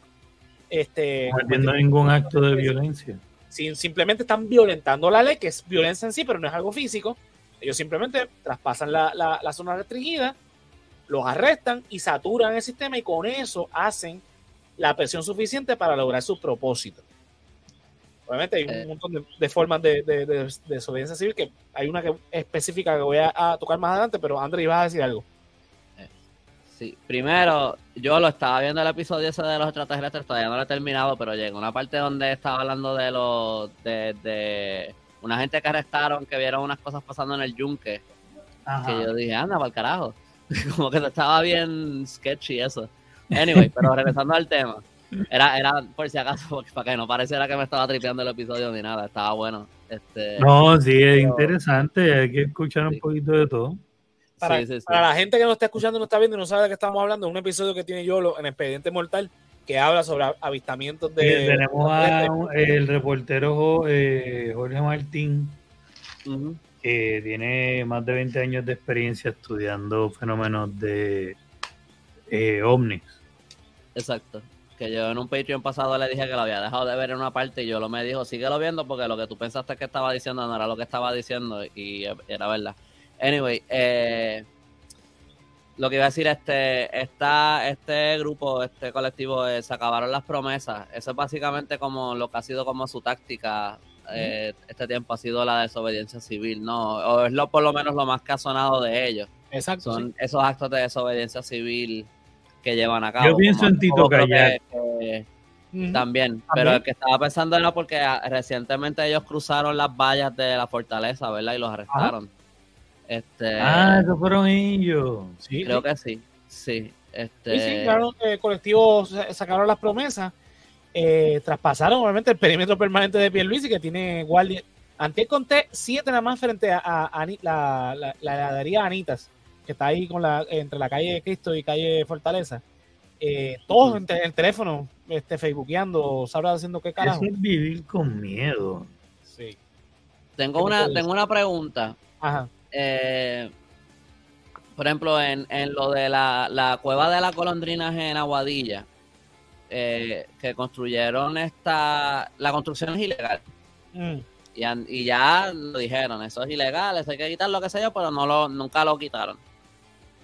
este, cometiendo ningún acto de violencia. simplemente están violentando la ley, que es violencia en sí, pero no es algo físico. Ellos simplemente traspasan la, la zona restringida, los arrestan y saturan el sistema y con eso hacen la presión suficiente para lograr su propósito. Obviamente hay un eh. montón de, formas de, desobediencia civil que hay una que, específica que voy a, tocar más adelante, pero André, ibas a decir algo. Eh, sí, primero, yo lo estaba viendo el episodio ese de los extraterrestres, todavía no lo he terminado, pero llegó una parte donde estaba hablando de los de, una gente que arrestaron, que vieron unas cosas pasando en el yunque. Que yo dije, anda, para el carajo. [LAUGHS] Como que estaba bien sketchy eso. Anyway, pero regresando al tema. Era, era por si acaso, [LAUGHS] para que no pareciera que me estaba tripeando el episodio ni nada, estaba bueno. Este, no, sí, es interesante, hay que escuchar un poquito de todo. Para, la gente que no está escuchando, no está viendo y no sabe de qué estamos hablando, un episodio que tiene Yolo en Expediente Mortal que habla sobre avistamientos de. tenemos el reportero eh, Jorge Martín, que tiene más de 20 años de experiencia estudiando fenómenos de eh, ovnis. Exacto. Que yo en un Patreon pasado le dije que lo había dejado de ver en una parte y yo lo me dijo, síguelo viendo porque lo que tú pensaste que estaba diciendo no era lo que estaba diciendo y era verdad. Anyway, eh, lo que iba a decir, este, esta, este grupo, este colectivo, eh, se acabaron las promesas. Eso es básicamente como lo que ha sido como su táctica eh, este tiempo, ha sido la desobediencia civil, ¿no? O es lo, por lo menos lo más que ha sonado de ellos. Exacto. Son esos actos de desobediencia civil que llevan a cabo. Yo pienso en Tito Kayak. También, pero el que estaba pensando era porque ah, recientemente ellos cruzaron las vallas de la fortaleza, ¿verdad? Y los arrestaron. Este, ah, esos fueron ellos. Sí, creo que sí. Sí, este... sí, claro, el colectivo sacaron las promesas, eh, traspasaron obviamente el perímetro permanente de Pierluisi que tiene guardia. Antes conté siete nada más frente a, la, la, la heladería Anitas que está ahí con la, entre la calle Cristo y calle Fortaleza, eh, todos en, el teléfono, este, facebookeando, sabrá haciendo qué carajo. es vivir con miedo. Sí. Tengo una, tengo una pregunta. Ajá. Eh, por ejemplo, en, lo de la, cueva de la colondrinas en Aguadilla, eh, que construyeron esta, la construcción es ilegal. Mm. Y, y, ya lo dijeron, eso es ilegal, eso hay que quitar lo que sé yo, pero no lo, nunca lo quitaron.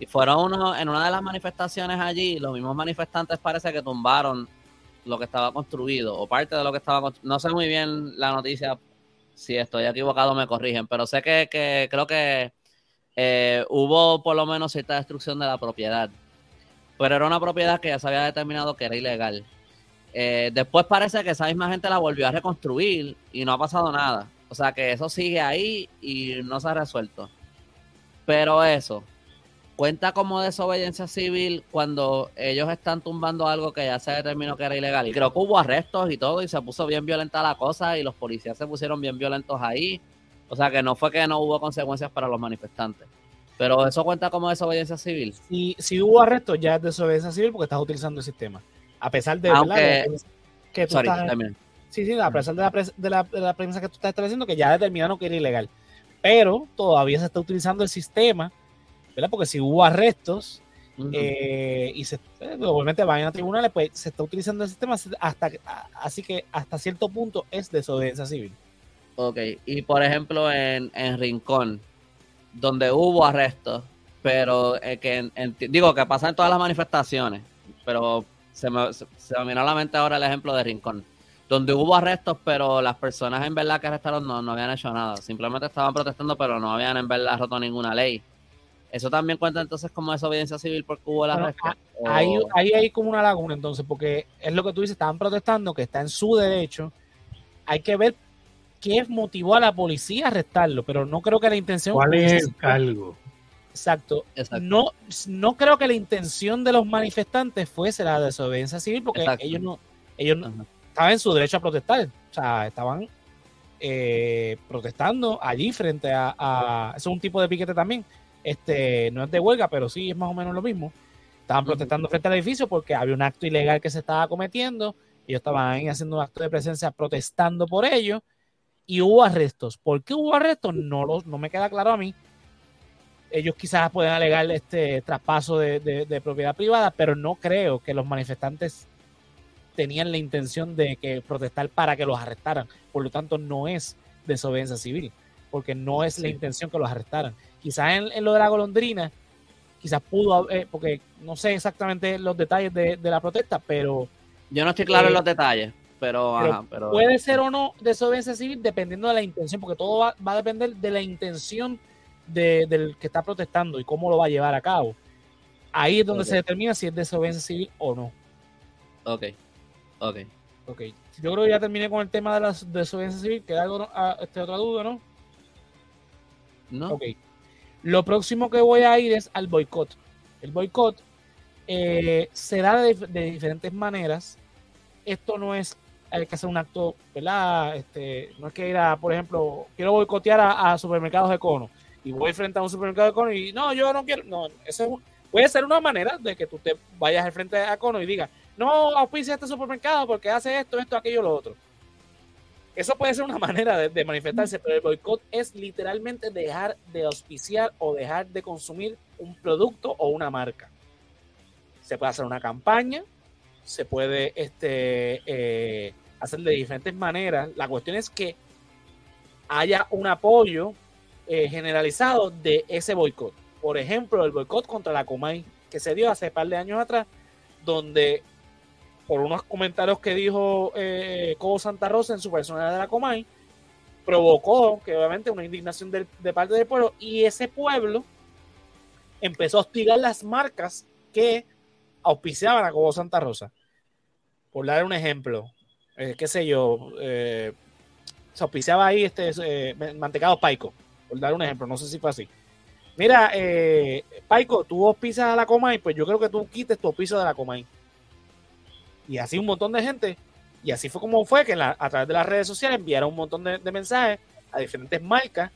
Y fueron uno, en una de las manifestaciones allí, los mismos manifestantes parece que tumbaron lo que estaba construido, o parte de lo que estaba construido. No sé muy bien la noticia, si estoy equivocado me corrigen, pero sé que, creo que eh, hubo por lo menos cierta destrucción de la propiedad. Pero era una propiedad que ya se había determinado que era ilegal. Eh, después parece que esa misma gente la volvió a reconstruir y no ha pasado nada. O sea que eso sigue ahí y no se ha resuelto. Pero eso, cuenta como desobediencia civil cuando ellos están tumbando algo que ya se determinó que era ilegal. Y creo que hubo arrestos y todo y se puso bien violenta la cosa y los policías se pusieron bien violentos ahí. O sea que no fue que no hubo consecuencias para los manifestantes. Pero eso cuenta como desobediencia civil. Y si hubo arrestos ya es desobediencia civil porque estás utilizando el sistema. A pesar de, que tú estás, Sí, sí, a pesar de la, de, la, de la premisa que tú estás estableciendo que ya determinaron que era ilegal. Pero todavía se está utilizando el sistema porque si hubo arrestos eh, y se, eh, obviamente van a tribunales, pues se está utilizando el sistema hasta así que hasta cierto punto es desobediencia civil. Ok, y por ejemplo en, Rincón, donde hubo arrestos, pero eh, que digo que pasa en todas las manifestaciones, pero se me, se, me vino a la mente ahora el ejemplo de Rincón, donde hubo arrestos, pero las personas en verdad que arrestaron no, no habían hecho nada, simplemente estaban protestando, pero no habían en verdad roto ninguna ley. ¿Eso también cuenta entonces como desobediencia civil porque hubo la bueno, Ahí, hay como una laguna entonces, porque es lo que tú dices, estaban protestando, que está en su derecho. Hay que ver qué motivó a la policía a arrestarlo, pero no creo que la intención... ¿Cuál es el cargo? Exacto. No, no creo que la intención de los manifestantes fuese la desobediencia civil, porque ellos no, ellos no, estaban en su derecho a protestar. O sea, estaban eh, protestando allí frente a, a, Eso es un tipo de piquete también este, no es de huelga, pero sí es más o menos lo mismo. Estaban protestando frente al edificio porque había un acto ilegal que se estaba cometiendo Ellos estaban haciendo un acto de presencia protestando por ello y hubo arrestos. ¿Por qué hubo arrestos? No, lo, no me queda claro a mí. Ellos quizás pueden alegar este traspaso de, propiedad privada, pero no creo que los manifestantes tenían la intención de que protestar para que los arrestaran. Por lo tanto, no es desobediencia civil, porque no es la intención que los arrestaran. Quizás en, lo de la golondrina, quizás pudo, eh, porque no sé exactamente los detalles de, la protesta, pero... Yo no estoy claro en eh, los detalles. Pero, puede ser o no desobediencia civil dependiendo de la intención, porque todo va, a depender de la intención del que está protestando y cómo lo va a llevar a cabo. Ahí es donde se determina si es desobediencia civil o no. Ok, ok. Ok, yo creo que ya terminé con el tema de la desobediencia civil. ¿Queda algo, ah, este, otra duda, no? No. Ok. Lo próximo que voy a ir es al boicot. El boicot eh, se da de, diferentes maneras. Esto no es hay que hacer un acto, ¿verdad? Este, no es que ir a, por ejemplo, quiero boicotear a, supermercados de cono y voy frente a un supermercado de cono y no, yo no quiero, no, eso puede ser una manera de que tú te vayas al frente a cono y digas, no auspicia este supermercado porque hace esto, esto, aquello, lo otro. Eso puede ser una manera de, manifestarse, pero el boicot es literalmente dejar de auspiciar o dejar de consumir un producto o una marca. Se puede hacer una campaña, se puede este, eh, hacer de diferentes maneras. La cuestión es que haya un apoyo eh, generalizado de ese boicot. Por ejemplo, el boicot contra la Comay, que se dio hace un par de años atrás, donde por unos comentarios que dijo eh, Cobo Santa Rosa en su personalidad de la Comay, provocó que obviamente una indignación de, parte del pueblo y ese pueblo empezó a hostigar las marcas que auspiciaban a Cobo Santa Rosa. Por dar un ejemplo, eh, qué sé yo, eh, se auspiciaba ahí este mantecado Paico, por dar un ejemplo, no sé si fue así. Mira, Paico, tú auspicias a la Comay, pues yo creo que tú quites tu auspicio de la Comay. Y así un montón de gente, y así fue como fue que a través de las redes sociales enviaron un montón de, mensajes a diferentes marcas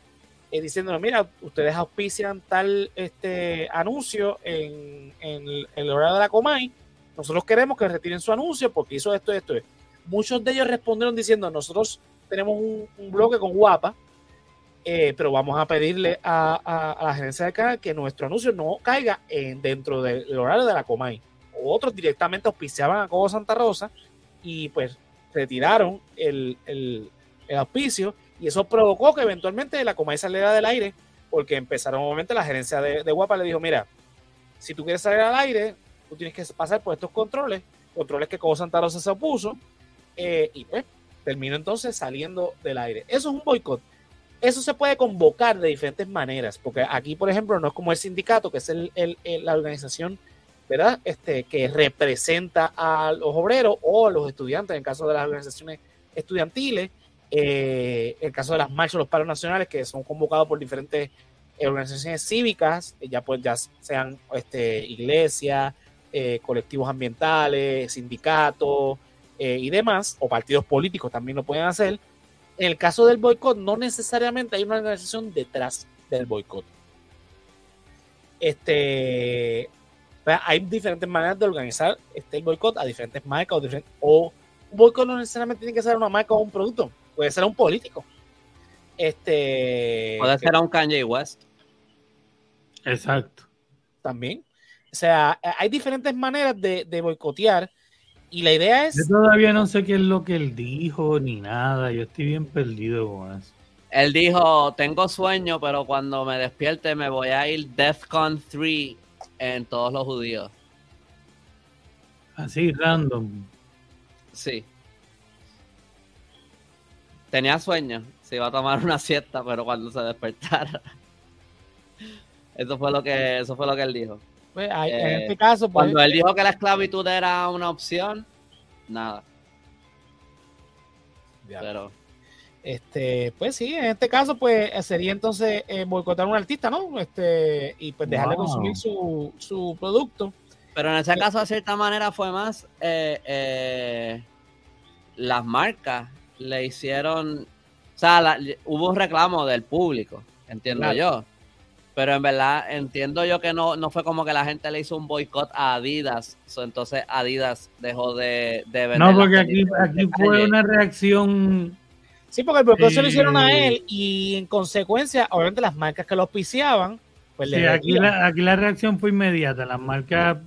eh, diciéndonos, mira, ustedes auspician tal este anuncio en, el horario de la Comay, nosotros queremos que retiren su anuncio porque hizo esto, esto, esto muchos de ellos respondieron diciendo, nosotros tenemos un, bloque con Guapa, eh, pero vamos a pedirle a, la gerencia de canal que nuestro anuncio no caiga en, dentro del horario de la Comay. Otros directamente auspiciaban a Cobo Santa Rosa y pues retiraron el, auspicio y eso provocó que eventualmente la Comay saliera del aire porque empezaron obviamente la gerencia de, de Guapa le dijo, mira, si tú quieres salir al aire, tú tienes que pasar por estos controles, controles que Cobo Santa Rosa se opuso eh, y pues terminó entonces saliendo del aire. Eso es un boicot. Eso se puede convocar de diferentes maneras, porque aquí, por ejemplo, no es como el sindicato, que es el, la organización ¿verdad? Este, que representa a los obreros o a los estudiantes, en el caso de las organizaciones estudiantiles, eh, el caso de las marchas, los paros nacionales, que son convocados por diferentes organizaciones cívicas, ya pues ya sean este, iglesias, eh, colectivos ambientales, sindicatos, eh, y demás, o partidos políticos también lo pueden hacer. En el caso del boicot, no necesariamente hay una organización detrás del boicot. Este, pues, hay diferentes maneras de organizar este, el boicot a diferentes marcas o, diferentes, o un boicot no necesariamente tiene que ser una marca o un producto, puede ser un político. Este, puede ser a un Kanye West. Exacto. También. O sea, hay diferentes maneras de, de boicotear y la idea es. Yo todavía no sé qué es lo que él dijo ni nada. Yo estoy bien perdido con eso. Él dijo: Tengo sueño, pero cuando me despierte me voy a ir DEFCON 3 en todos los judíos. Así, random. Sí. Tenía sueño. Se iba a tomar una siesta, pero cuando se despertara. [LAUGHS] Eso fue lo que, eso fue lo que él dijo. Pues, en eh, este caso, pues, cuando él dijo que la esclavitud era una opción, nada. Pero. Este, pues sí, en este caso, pues sería entonces eh, boicotar a un artista, ¿no? Este, y pues dejarle consumir su, su, producto. Pero en ese eh, caso, de cierta manera, fue más las marcas le hicieron. O sea, hubo un reclamo del público, entiendo yo Pero en verdad entiendo yo que no, no fue como que la gente le hizo un boicot a Adidas. entonces Adidas dejó de, de vender. No, porque aquí, aquí fue una reacción. Sí, porque el boicot se lo hicieron a eh, él y en consecuencia, obviamente las marcas que lo auspiciaban, pues sí, aquí la, aquí la reacción fue inmediata. Las marcas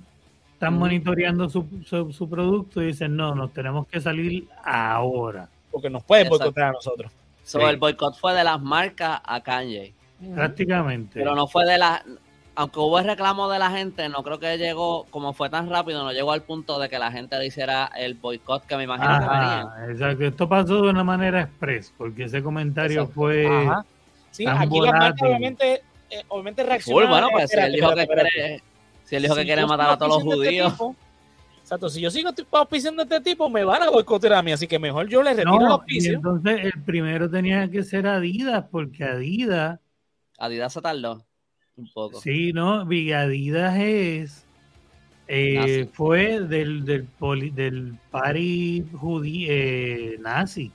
están monitoreando su, su, producto y dicen, no, nos tenemos que salir ahora. Porque nos pueden boicotear a nosotros. El boicot fue de las marcas a Kanye. Prácticamente. Pero no fue de la. Aunque hubo el reclamo de la gente, no creo que llegó, como fue tan rápido, no llegó al punto de que la gente le hiciera el boicot que me imagino que venía. Exacto, esto pasó de una manera express, porque ese comentario fue. Ajá. Sí, aquí la marca obviamente, eh, obviamente reaccionó. Bueno, pues si él dijo que quiere, si él dijo que quiere matar a todos los este judíos. Exacto, si yo sigo auspiciando a este tipo, me van a boicotear a mí, así que mejor yo le retiro los auspicio. Entonces, el primero tenía que ser Adidas, porque Adidas Adidas se tardó un poco. Sí, no, Adidas es. Eh, fue del, del, poli, del party judío eh, nazi.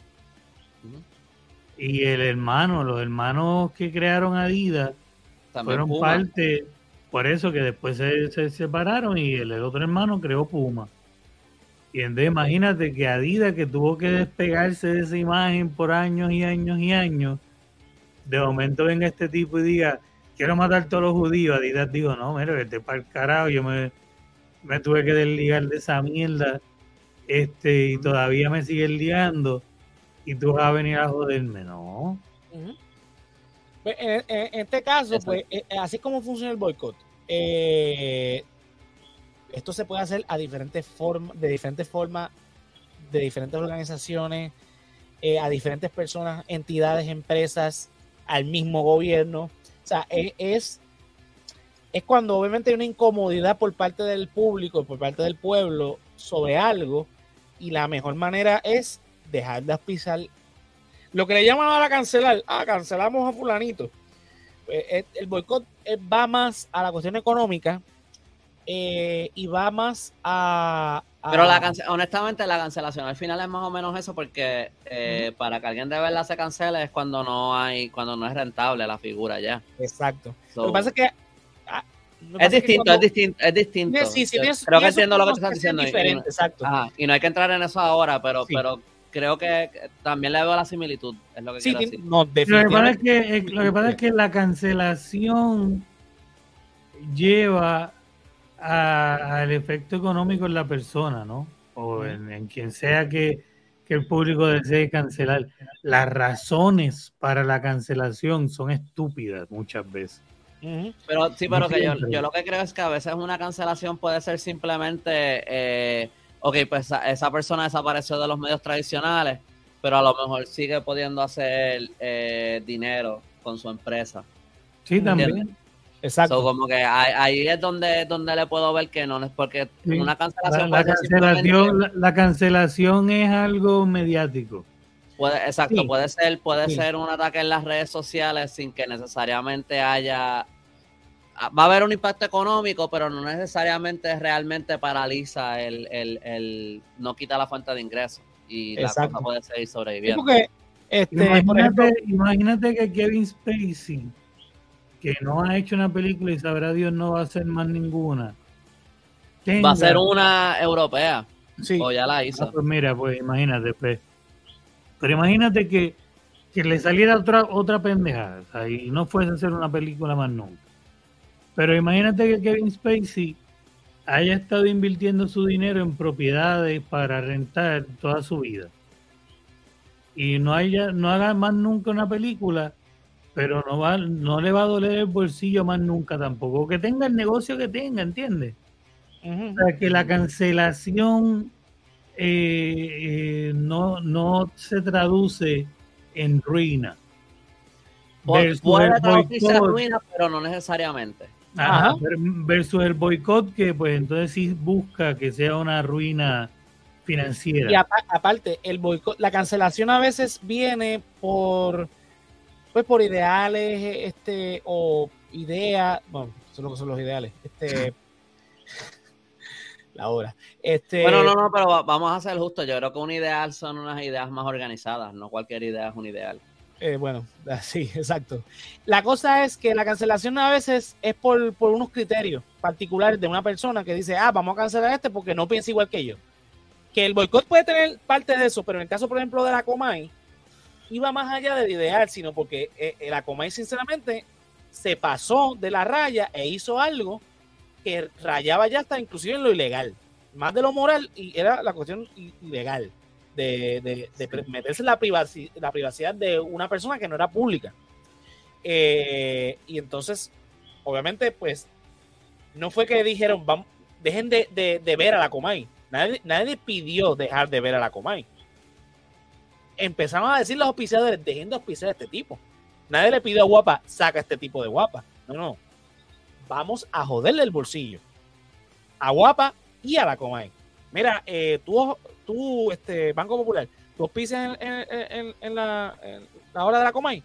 Y el hermano, los hermanos que crearon Adidas fueron parte, por eso que después se, se, separaron y el, otro hermano creó Puma. Y entonces imagínate que Adidas que tuvo que despegarse de esa imagen por años y años y años, de momento venga este tipo y diga, quiero matar a todos los judíos, Adidas digo, no, mira, vete para el carajo, yo me, me tuve que desligar de esa mierda, este, y todavía me siguen liando, y tú vas a venir a joderme, no. Pues, en, este caso, pues, eh, eh, así como funciona el boicot, eh, esto se puede hacer a diferentes formas, de diferentes formas, de diferentes organizaciones, a diferentes personas, entidades, empresas, al mismo gobierno. O sea, es, es, cuando obviamente hay una incomodidad por parte del público, por parte del pueblo sobre algo y la mejor manera es dejar de pisar lo que le llaman ahora cancelar. Ah, cancelamos a fulanito. Pues, el boicot va más a la cuestión económica eh, y va más a, Pero la honestamente la cancelación al final es más o menos eso porque eh, para que alguien de verdad se cancele es cuando no hay, cuando no es rentable la figura ya. Exacto. lo que pasa es que ah, es distinto, es distinto, es distinto, creo que entiendo lo que estás diciendo. Diferente, exacto. y no hay que entrar en eso ahora, pero, pero creo que también le veo la similitud, es lo que quiero decir. No, lo, que pasa es que, eh, lo que pasa es que la cancelación lleva al efecto económico en la persona, ¿no? O en, quien sea que, el público desee cancelar. Las razones para la cancelación son estúpidas muchas veces. Pero sí, pero que yo, lo que creo es que a veces una cancelación puede ser simplemente, eh, ok, pues esa, persona desapareció de los medios tradicionales, pero a lo mejor sigue pudiendo hacer eh, dinero con su empresa. Sí, también. Exacto. como que ahí, es donde, donde le puedo ver que no es porque una cancelación. La, cancelación, la, cancelación es algo mediático. Puede, exacto, puede ser, puede ser un ataque en las redes sociales sin que necesariamente haya ah, va a haber un impacto económico, pero no necesariamente realmente paraliza el, el, el no quita la fuente de ingresos y la cosa puede seguir sobreviviendo. porque, este, imagínate, imagínate que Kevin Spacey que no ha hecho una película y sabrá Dios no va a hacer más ninguna. va a ser una europea. Sí. O ya la hizo. pues mira, pues imagínate, pues. Pero imagínate que, le saliera otra, otra pendejada y no fuese a hacer una película más nunca. Pero imagínate que Kevin Spacey haya estado invirtiendo su dinero en propiedades para rentar toda su vida. Y no haya, no haga más nunca una película pero no va, no le va a doler el bolsillo más nunca tampoco. Que tenga el negocio que tenga, ¿entiendes? O sea, que la cancelación eh, eh, no, no se traduce en ruina. Puede traducirse en ruina, pero no necesariamente. Ajá, versus el boicot que pues entonces sí busca que sea una ruina financiera. Y aparte, el boicot, la cancelación a veces viene por pues por ideales, este, o ideas, bueno, eso es lo que son los ideales, este, [LAUGHS] la obra. Este, bueno, no, no, pero vamos a ser justos, yo creo que un ideal son unas ideas más organizadas, no cualquier idea es un ideal. Eh, bueno, [LAUGHS] sí, exacto. La cosa es que la cancelación a veces es por, por, unos criterios particulares de una persona que dice, ah, vamos a cancelar este porque no piensa igual que yo. Que el boicot puede tener parte de eso, pero en el caso, por ejemplo, de la Comay, iba más allá del ideal, sino porque eh, eh, la Comay, sinceramente, se pasó de la raya e hizo algo que rayaba ya hasta inclusive en lo ilegal. Más de lo moral, y era la cuestión ilegal de, meterse en la, privacidad, la privacidad de una persona que no era pública. Eh, y entonces, obviamente, pues, no fue que dijeron, vamos, dejen de, ver a la Comay. Nadie, nadie pidió dejar de ver a la Comay. Empezaron a decir los auspiciadores, dejen de auspiciar a este tipo. Nadie le pidió a Guapa, saca este tipo de Guapa. No, no. Vamos a joderle el bolsillo. A Guapa y a la Comay. Mira, eh, tú, tú, este, Banco Popular, tú auspicias en, la, hora de la Comay.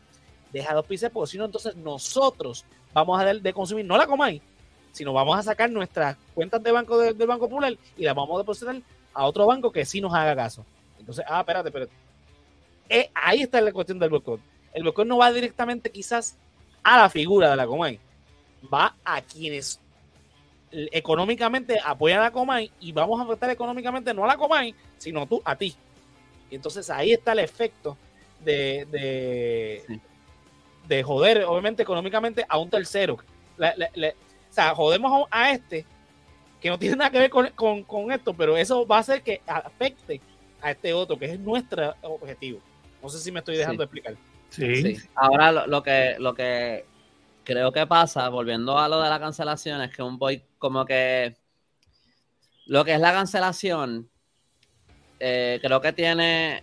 Deja de auspiciar, porque si no, entonces nosotros vamos a de consumir, no la Comay, sino vamos a sacar nuestras cuentas de banco del Banco Popular y las vamos a depositar a otro banco que sí nos haga caso. Entonces, ah, espérate, espérate. Eh, ahí está la cuestión del boicot. El boicot no va directamente quizás a la figura de la Comay, va a quienes económicamente apoyan a la Comay y vamos a afectar económicamente no a la Comay, sino tú, a ti. Y entonces ahí está el efecto de, de, de joder, obviamente, económicamente a un tercero. o sea, jodemos a, este que no tiene nada que ver con, esto, pero eso va a hacer que afecte a este otro, que es nuestro objetivo. No sé si me estoy dejando explicar. Sí. Ahora lo, que lo que creo que pasa, volviendo a lo de la cancelación, es que un boy como que lo que es la cancelación, eh, creo que tiene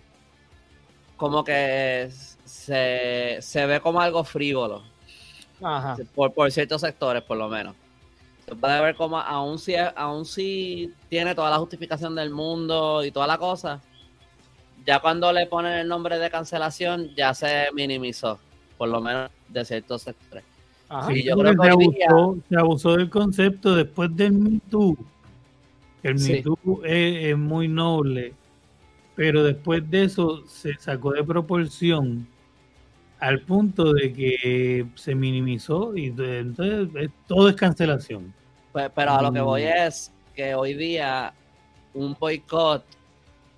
como que se, ve como algo frívolo. Por, por ciertos sectores, por lo menos. Se puede ver como aún si, aún si tiene toda la justificación del mundo y toda la cosa, ya cuando le ponen el nombre de cancelación, ya se minimizó, por lo menos de ciertos sectores. se, abusó, del concepto después del Me Too. El Me Too es, muy noble, pero después de eso se sacó de proporción al punto de que se minimizó y entonces todo es cancelación. pero a lo que voy mm. es que hoy día un boicot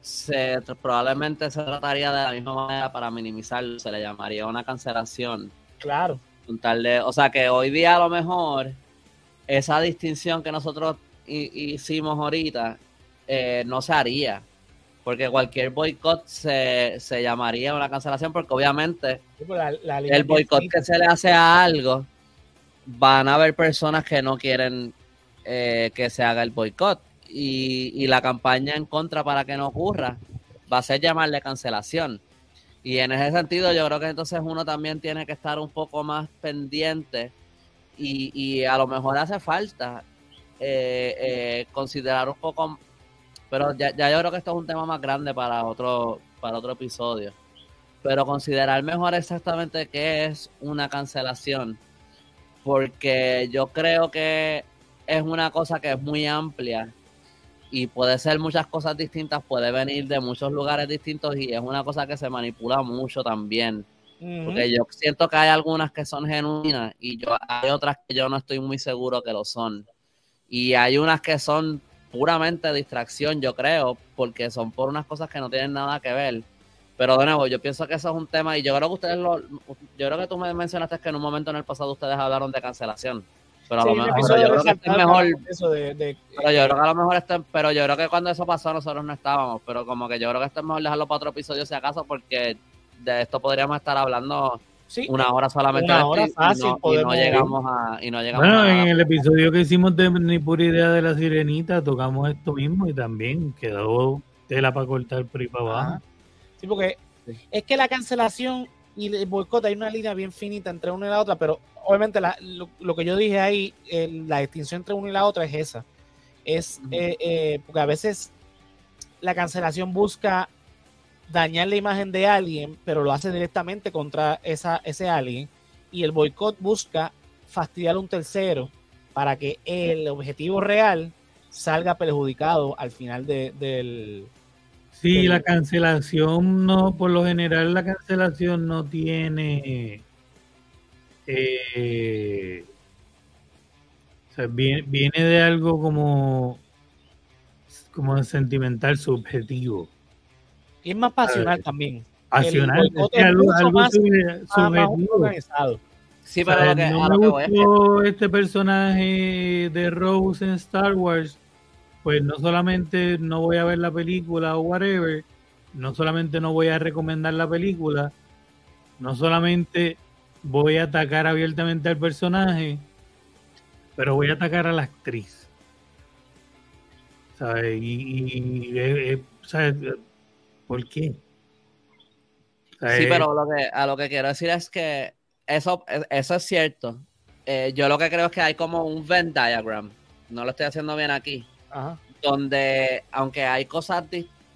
se, probablemente se trataría de la misma manera para minimizarlo, se le llamaría una cancelación. Claro. o sea que hoy día a lo mejor esa distinción que nosotros hicimos ahorita eh, no se haría. Porque cualquier boicot se, llamaría una cancelación, porque obviamente pues el boicot que se le hace a algo, van a haber personas que no quieren eh, que se haga el boicot y, la campaña en contra para que no ocurra va a ser llamarle cancelación. Y en ese sentido yo creo que entonces uno también tiene que estar un poco más pendiente y, a lo mejor hace falta eh, eh, considerar un poco, pero ya, ya, yo creo que esto es un tema más grande para otro, para otro episodio, pero considerar mejor exactamente qué es una cancelación, porque yo creo que es una cosa que es muy amplia y puede ser muchas cosas distintas, puede venir de muchos lugares distintos y es una cosa que se manipula mucho también. Porque yo siento que hay algunas que son genuinas y yo hay otras que yo no estoy muy seguro que lo son. Y hay unas que son puramente distracción, yo creo, porque son por unas cosas que no tienen nada que ver. Pero de nuevo, yo pienso que eso es un tema y yo creo que ustedes lo, yo creo que tú me mencionaste que en un momento en el pasado ustedes hablaron de cancelación. Pero a lo mejor yo creo que es mejor. pero yo creo que a lo mejor pero yo creo que cuando eso pasó nosotros no estábamos. Pero como que yo creo que esto es mejor dejarlo para otro episodio si acaso, porque de esto podríamos estar hablando una hora solamente una hora fácil, y, no, llegamos a y no llegamos bueno en el episodio que hicimos de ni pura idea de la sirenita tocamos esto mismo y también quedó tela para cortar por ahí para abajo sí porque es que la cancelación y el boicot hay una línea bien finita entre una y la otra pero obviamente lo, que yo dije ahí, la distinción entre una y la otra es esa. Es eh, eh, porque a veces la cancelación busca dañar la imagen de alguien, pero lo hace directamente contra esa, ese alguien. Y el boicot busca fastidiar a un tercero para que el objetivo real salga perjudicado al final del, Sí, la cancelación no, por lo general la cancelación no tiene eh, o sea, viene, viene, de algo como como sentimental subjetivo. Y es más pasional también. Pasional, es, algo, más, subjetivo. Sí, pero no me gustó este personaje de Rose en Star Wars, pues no solamente no voy a ver la película o whatever, no solamente no voy a recomendar la película, no solamente voy a atacar abiertamente al personaje, pero voy a atacar a la actriz. ¿Sabes? Y, ¿sabes? ¿por qué? Sí, pero lo que, a lo que quiero decir es que eso, eso es cierto. Eh, yo lo que creo es que hay como un Venn diagram, no lo estoy haciendo bien aquí, donde aunque hay cosas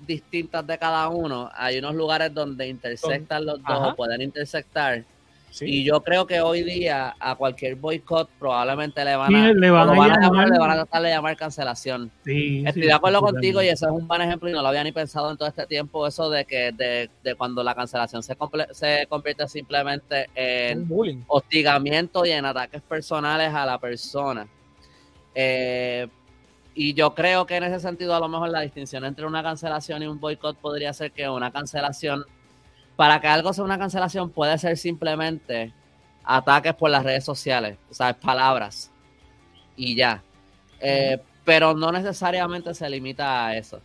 distintas de cada uno, hay unos lugares donde intersectan los dos, pueden intersectar. Y yo creo que hoy día a cualquier boicot probablemente le van a, le van a, llamar, le van a tratar de llamar cancelación. Estoy de acuerdo contigo y eso es un buen ejemplo y no lo había ni pensado en todo este tiempo, eso de que de, de cuando la cancelación se, se convierte simplemente en hostigamiento y en ataques personales a la persona. Eh, y yo creo que en ese sentido a lo mejor la distinción entre una cancelación y un boicot podría ser que una cancelación para que algo sea una cancelación puede ser simplemente ataques por las redes sociales, o sea, palabras y ya. Eh, pero no necesariamente se limita a eso.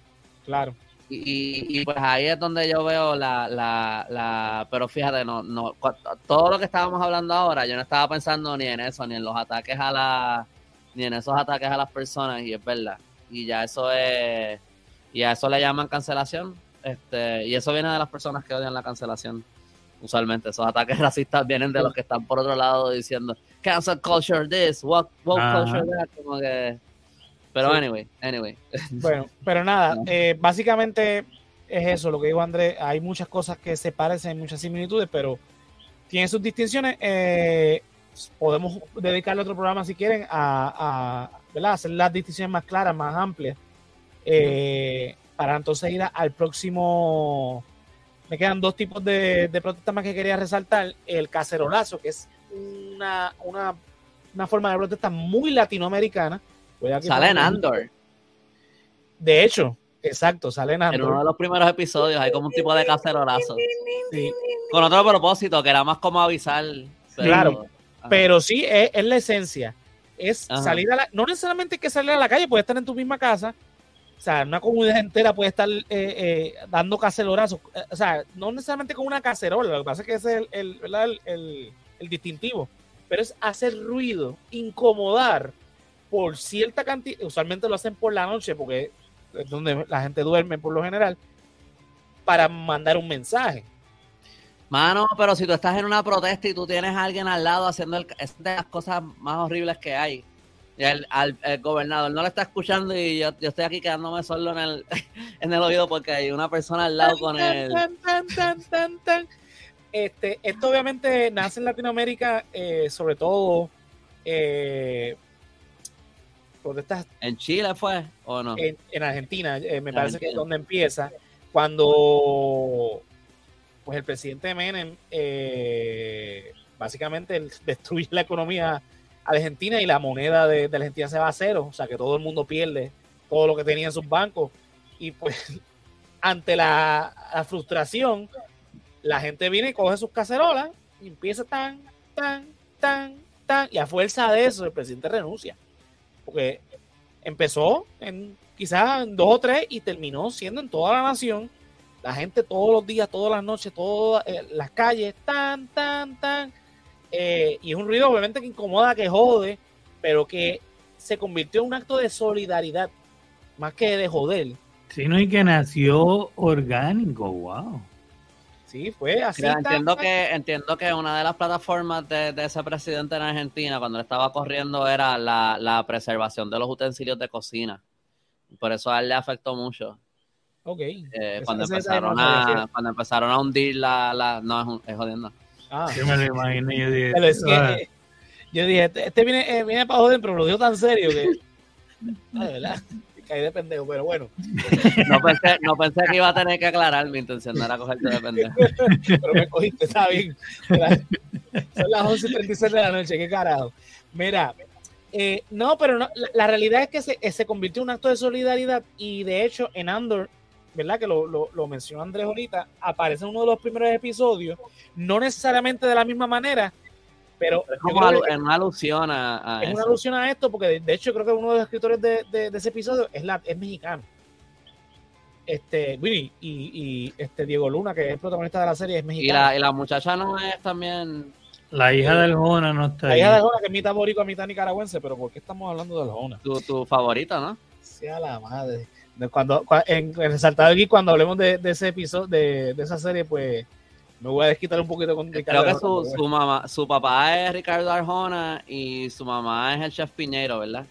Claro. Y, pues ahí es donde yo veo la, la, la, pero fíjate, no, no, todo lo que estábamos hablando ahora, yo no estaba pensando ni en eso, ni en los ataques a la, ni en esos ataques a las personas, y es verdad. Y ya eso es, y a eso le llaman cancelación, este, y eso viene de las personas que odian la cancelación. Usualmente esos ataques [LAUGHS] racistas vienen de los que están por otro lado diciendo cancel culture this, woke, culture that, como que... Pero anyway, anyway. [LAUGHS] Bueno, pero nada, eh, básicamente es eso lo que digo Andrés. Hay muchas cosas que se parecen, muchas similitudes, pero tiene sus distinciones. Eh, podemos dedicarle otro programa si quieren a, a hacer las distinciones más claras, más amplias. Eh, para entonces ir al próximo. Me quedan dos tipos de, de protestas más que quería resaltar. El cacerolazo, que es una, una, forma de protesta muy latinoamericana. Sale en Andor. De hecho, exacto, sale en Andor. En uno de los primeros episodios hay como un tipo de cacerolazo. Con otro propósito, que era más como avisar. claro, pero sí, es, la esencia. Es salir a la. No necesariamente que salir a la calle, puede estar en tu misma casa o sea, una comunidad entera puede estar eh, eh, dando cacerorazos. Eh, o sea, no necesariamente con una cacerola, lo que pasa es que ese es el, el, el, distintivo. Pero es hacer ruido, incomodar por cierta cantidad. Usualmente lo hacen por la noche porque es donde la gente duerme por lo general. Para mandar un mensaje. Mano, pero si tú estás en una protesta y tú tienes a alguien al lado haciendo el, es de las cosas más horribles que hay. Y el, al, gobernador no lo está escuchando y yo, estoy aquí quedándome solo en el, [LAUGHS] en el oído porque hay una persona al lado con él. Este, esto obviamente nace en Latinoamérica, eh, sobre todo eh, por estas... ¿En Chile fue o no? En, Argentina, eh, me parece que es donde empieza, cuando pues el presidente Menem básicamente [LAUGHS] destruye la economía Argentina y la moneda de, Argentina se va a cero, o sea que todo el mundo pierde todo lo que tenía en sus bancos. Y pues [LAUGHS] ante la, frustración, la gente viene y coge sus cacerolas y empieza tan, tan, tan, tan, y a fuerza de eso el presidente renuncia. Porque empezó en quizás en dos o tres y terminó siendo en toda la nación. La gente todos los días, todas las noches, todas eh, las calles, tan, tan, tan eh, y es un ruido obviamente que incomoda, que jode, pero que se convirtió en un acto de solidaridad, más que de joder. Sí, no, y que nació orgánico, wow. Sí, fue así. entiendo, que, entiendo que una de las plataformas de, ese presidente en Argentina, cuando estaba corriendo, era la, preservación de los utensilios de cocina. Por eso a él le afectó mucho. Ok. Eh, cuando, empezaron a, cuando empezaron a hundir la... la no, es, es jodiendo. Ah. Yo me lo imaginé. Yo dije, ah". yo dije este, este, viene, eh, viene para joder, pero lo dijo tan serio que. [LAUGHS] verdad. caí de pendejo, pero bueno. No pensé, no pensé que iba a tener que aclarar mi intención, no era cogerte de pendejo. [LAUGHS] pero me cogiste, está bien. Son las 11.36 de la noche, qué carajo. Mira, eh, no, pero no, la, realidad es que se, se, convirtió en un acto de solidaridad y de hecho en Andor, ¿verdad? Que lo, lo, lo mencionó Andrés ahorita, aparece en uno de los primeros episodios, no necesariamente de la misma manera, pero es como una alusión a, es una alusión a esto porque de, hecho creo que uno de los escritores de, de, ese episodio es la es mexicano este y, y, este Diego Luna que es el protagonista de la serie es mexicano y la, y la muchacha no es también la hija del Jona no está la hija del Jona que es mitad boricua mitad nicaragüense pero ¿por qué estamos hablando del Jona? tu, tu favorita ¿no? sea la madre cuando, en el resaltado aquí cuando hablemos de, de ese episodio de, de esa serie pues me voy a desquitar un poquito con Ricardo. Creo que su, su, mamá, su papá es Ricardo Arjona y su mamá es el chef Piñero, ¿verdad?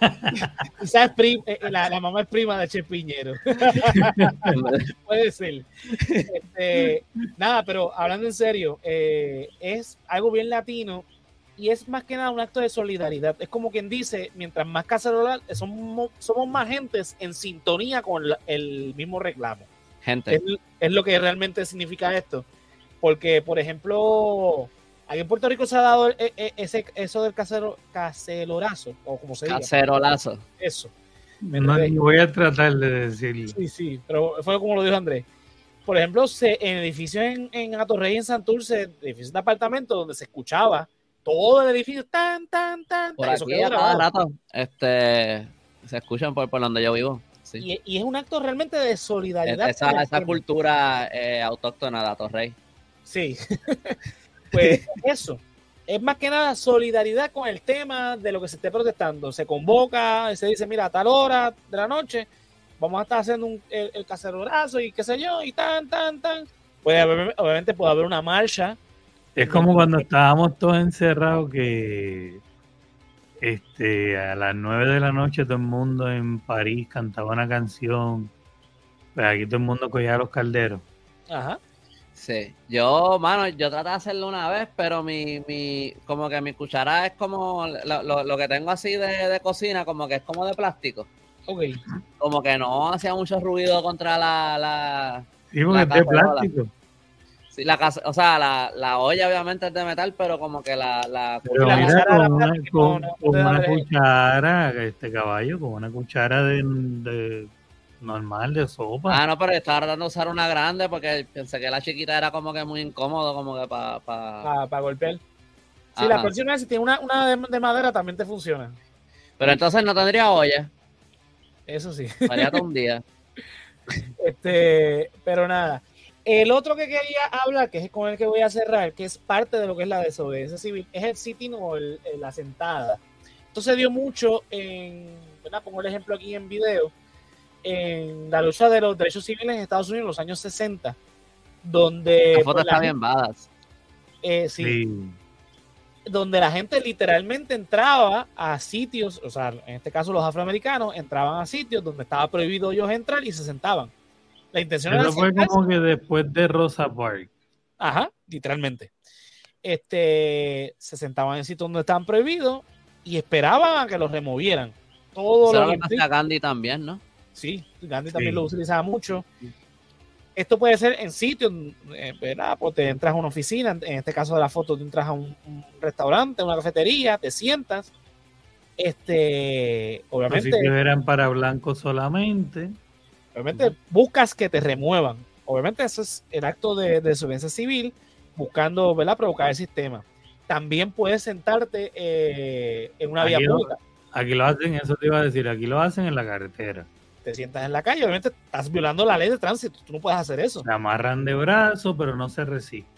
[LAUGHS] Quizás eh, la, la, mamá es prima de Chef Piñero. [LAUGHS] Puede ser. Este, nada, pero hablando en serio, eh, es algo bien latino y es más que nada un acto de solidaridad. Es como quien dice, mientras más cacerolas, somos, somos más gentes en sintonía con el mismo reclamo. Es, lo que realmente significa esto. Porque, por ejemplo, aquí en Puerto Rico se ha dado e, e, ese, eso del casero, cacerorazo, o como se dice. Cacerolazo. Eso. voy a tratar de decirlo. Sí, sí, pero fue como lo dijo Andrés. Por ejemplo, se, en edificios en, en Atorrey, en Santurce, edificios de apartamentos donde se escuchaba todo el edificio tan, tan, tan, por Aquí cada rato este, se escuchan por, por donde yo vivo. Y, es un acto realmente de solidaridad. Esa, esa cultura eh, autóctona de Atorrey. Sí. [LAUGHS] pues eso. Es más que nada solidaridad con el tema de lo que se esté protestando. Se convoca, se dice, mira, a tal hora de la noche vamos a estar haciendo un, el, el cacerorazo y qué sé yo, y tan, tan, tan. Puede obviamente puede haber una marcha. Es como cuando estábamos todos encerrados que este, a las 9 de la noche todo el mundo en París cantaba una canción. Pues aquí todo el mundo cogía los calderos. Ajá. Sí, yo, mano, yo traté de hacerlo una vez, pero mi, mi como que mi cuchara es como lo, que tengo así de, cocina, como que es como de plástico. Ok. Como que no hacía mucho ruido contra la... la sí, porque es de plástico la casa, o sea, la, la, olla obviamente es de metal, pero como que la... la pero mira, con, una, con, una cuchara, este caballo, con una cuchara de, de, normal de sopa. Ah, no, pero estaba tratando de usar una grande porque pensé que la chiquita era como que muy incómodo, como que para... Para pa golpear. Sí, la próxima vez si tiene una, una de, de, madera también te funciona. Pero entonces no tendría olla. Eso sí. Todo un día. [LAUGHS] Este, pero nada. El otro que quería hablar, que es con el que voy a cerrar, que es parte de lo que es la desobediencia civil, es el sitting o la sentada. Esto se dio mucho en, ¿verdad? pongo el ejemplo aquí en video, en la lucha de los derechos civiles en Estados Unidos en los años 60, donde... La foto pues, está bien badas. Eh, sí, Donde la gente literalmente entraba a sitios, o sea, en este caso los afroamericanos entraban a sitios donde estaba prohibido ellos entrar y se sentaban. La intención Eso fue como que después de Rosa Parks. Ajá, literalmente. Este, se sentaban en sitios donde estaban prohibidos y esperaban a que los removieran. Todo lo que Gandhi también, ¿no? Sí, Gandhi también lo utilizaba mucho. Esto puede ser en sitios, eh, ¿verdad? Pues te entras a una oficina, en este caso de la foto, te entras a un, restaurante, una cafetería, te sientas. Este, obviamente. Si eran para blancos solamente. Obviamente buscas que te remuevan. Obviamente eso es el acto de, desobediencia civil, buscando ¿verdad? provocar el sistema. También puedes sentarte eh, en una vía pública. Aquí lo hacen, eso te iba a decir, aquí lo hacen en la carretera. Te sientas en la calle, obviamente estás violando la ley de tránsito, tú no puedes hacer eso. Se amarran de brazo, pero no se resiste.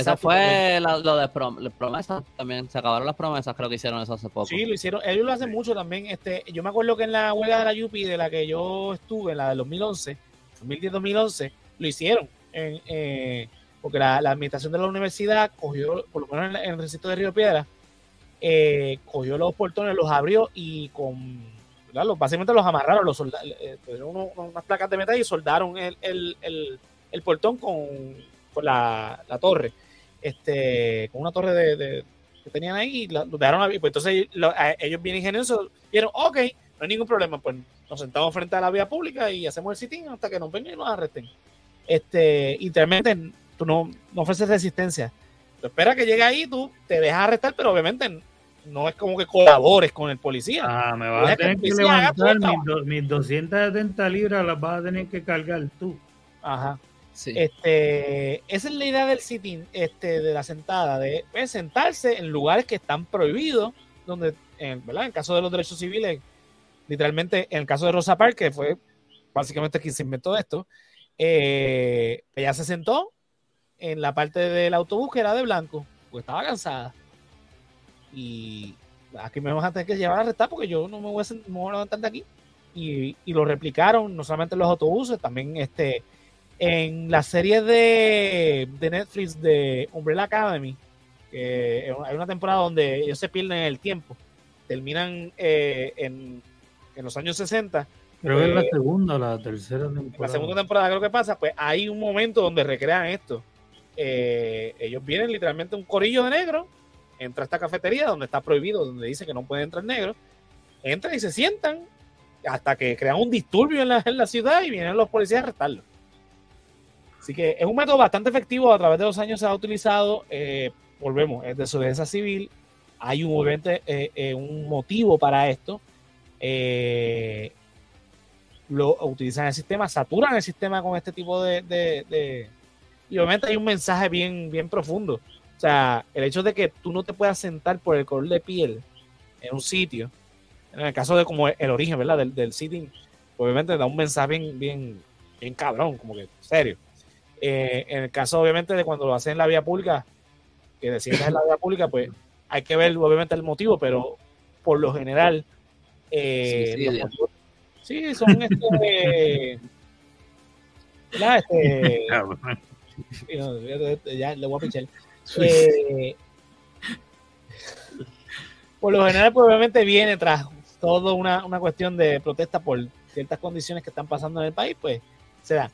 Esa fue lo de promesas también. Se acabaron las promesas, creo que hicieron eso hace poco. Sí, lo hicieron. Ellos lo hacen mucho también. Este, yo me acuerdo que en la huelga de la Yupi, de la que yo estuve, en la de 2011, 2010-2011, lo hicieron. Eh, porque la, administración de la universidad cogió, por lo menos en, el recinto de Río Piedra, eh, cogió los portones, los abrió y con. Los, básicamente los amarraron, los soldaron, eh, unas placas de metal y soldaron el, el, el, el portón con con la, la torre, este, con una torre de, que tenían ahí, y lo dejaron ahí. Pues entonces ellos bien ingeniosos vieron, ok, hay ningún problema, pues nos sentamos frente a la vía pública y hacemos el sitín hasta que nos vengan y nos arresten. Este, y realmente tú no, no ofreces resistencia. Tú esperas que llegue ahí, tú te dejas arrestar, pero obviamente no es como que colabores con el policía. Ah, me vas a tener que, levantar mis, 270 libras, las vas a tener que cargar tú. Ajá. Sí. Este, esa es la idea del sitting, este, de la sentada, de pues, sentarse en lugares que están prohibidos, donde, en, ¿verdad? En caso de los derechos civiles, literalmente, en el caso de Rosa Parks, que fue básicamente quien se inventó esto, eh, ella se sentó en la parte del autobús que era de blanco, porque estaba cansada. Y aquí me van a tener que llevar a arrestar porque yo no me voy a, levantar de aquí. Y, y, lo replicaron no solamente en los autobuses, también este en la serie de, de Netflix de Umbrella Academy, hay una temporada donde ellos se pierden el tiempo, terminan eh, en, en, los años 60. Creo que es la eh, segunda o la tercera temporada. La segunda temporada creo que pasa, pues hay un momento donde recrean esto. Eh, ellos vienen literalmente un corillo de negro, entra a esta cafetería donde está prohibido, donde dice que no puede entrar negro, entran y se sientan hasta que crean un disturbio en la, en la ciudad y vienen los policías a arrestarlos. Así que es un método bastante efectivo, a través de los años se ha utilizado, eh, volvemos, es de desobediencia civil, hay un, eh, eh, un motivo para esto, lo utilizan el sistema, saturan el sistema con este tipo de, Y obviamente hay un mensaje bien, bien profundo. O sea, el hecho de que tú no te puedas sentar por el color de piel en un sitio, en el caso de como el origen, ¿verdad? Del, del sitting, obviamente da un mensaje bien, bien, bien cabrón, como que serio. Eh, en el caso, obviamente, de cuando lo hacen en la vía pública, que decides en la vía pública, pues hay que ver, obviamente, el motivo, pero por lo general, eh, sí, son este. [LAUGHS] este ya le voy a pinchar. Eh, por lo general, pues, obviamente, viene tras toda una, una cuestión de protesta por ciertas condiciones que están pasando en el país, pues se da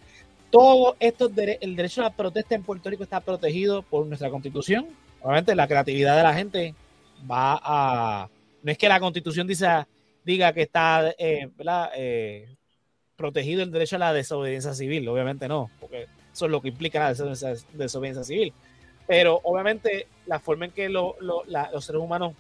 todo esto, el derecho a la protesta en Puerto Rico está protegido por nuestra constitución. Obviamente la creatividad de la gente va a... No es que la constitución diga que está eh, eh, protegido el derecho a la desobediencia civil, obviamente no, porque eso es lo que implica la desobediencia, civil. Pero obviamente la forma en que los seres humanos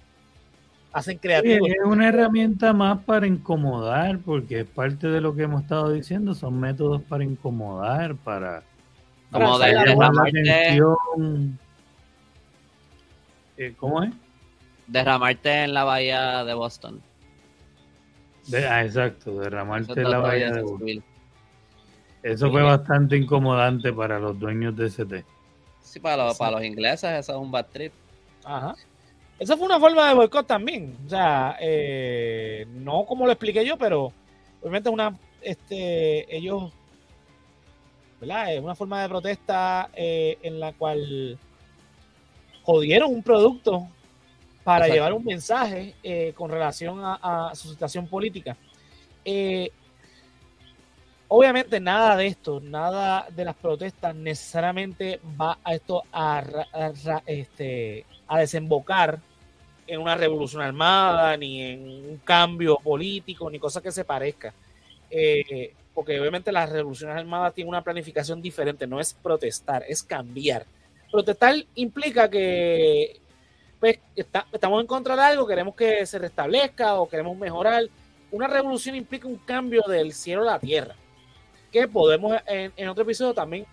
hacen creativos. es una herramienta más para incomodar, porque parte de lo que hemos estado diciendo son métodos para incomodar, para, como de derramarte, eh, ¿Cómo es? Derramarte en la bahía de Boston. ah, exacto, derramarte en la bahía de Boston. Eso fue bastante incomodante para los dueños de ST. Sí, para los, para los ingleses eso es un bad trip. Ajá. Esa fue una forma de boicot también. O sea, eh, no como lo expliqué yo, pero obviamente una, este, ellos, ¿verdad? Es una forma de protesta eh, en la cual jodieron un producto para llevar un mensaje eh, con relación a, su situación política. Obviamente nada de esto, nada de las protestas necesariamente va a esto a, este, a desembocar en una revolución armada, ni en un cambio político, ni cosa que se parezca. Eh, porque obviamente las revoluciones armadas tienen una planificación diferente, no es protestar, es cambiar. Protestar implica que pues, estamos en contra de algo, queremos que se restablezca o queremos mejorar. Una revolución implica un cambio del cielo a la tierra, que podemos en, en otro episodio también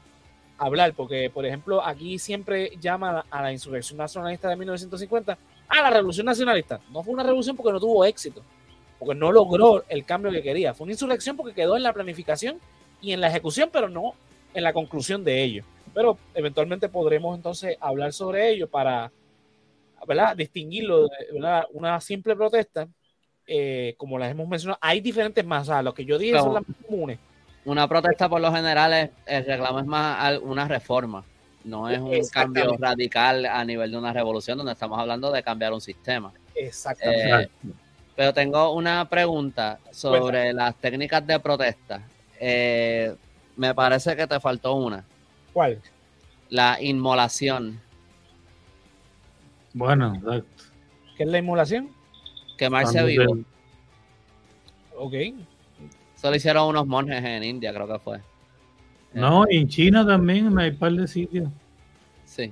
hablar, porque por ejemplo aquí siempre llama a la insurrección nacionalista de 1950 a la revolución nacionalista. No fue una revolución porque no tuvo éxito, porque no logró el cambio que quería. Fue una insurrección porque quedó en la planificación y en la ejecución, pero no en la conclusión de ello. Pero eventualmente podremos entonces hablar sobre ello para ¿verdad? distinguirlo de una simple protesta, eh, como las hemos mencionado. Hay diferentes más, o lo que yo dije son las más comunes. Una protesta por lo general es, el reclamo es más una reforma. No es un cambio radical a nivel de una revolución donde estamos hablando de cambiar un sistema. Exactamente. Eh, pero tengo una pregunta sobre las técnicas de protesta. Eh, me parece que te faltó una. ¿Cuál? La inmolación. Bueno, exacto. ¿Qué es la inmolación? Quemarse vivo. Ok. Eso lo hicieron unos monjes en India, creo que fue. No, y en China también hay un par de sitios. Sí.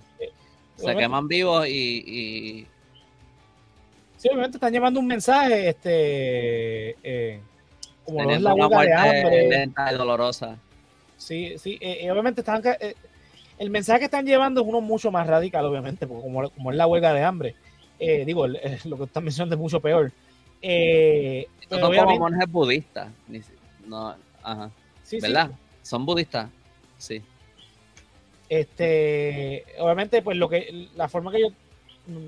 Se queman vivos y, Sí, obviamente están llevando un mensaje, este, eh, como no es la huelga de hambre. Lenta y dolorosa. Sí, sí, eh, obviamente están, eh, el mensaje que están llevando es uno mucho más radical, obviamente, porque como, como es la huelga de hambre, digo, lo que están mencionando es mucho peor. Eh, son como monjes budistas. No, ajá. ¿Verdad? Son budistas. Sí. Este, obviamente, pues lo que, la forma que yo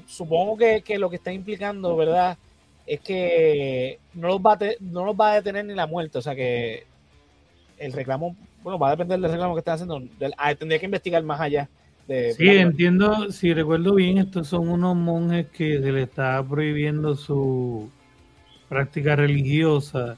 supongo que, lo que está implicando, ¿verdad? Es que no los, va a no los va a detener ni la muerte, o sea que el reclamo, bueno, va a depender del reclamo que están haciendo, ah, tendría que investigar más allá. De, sí, entiendo, si recuerdo bien, estos son unos monjes que se les está prohibiendo su práctica religiosa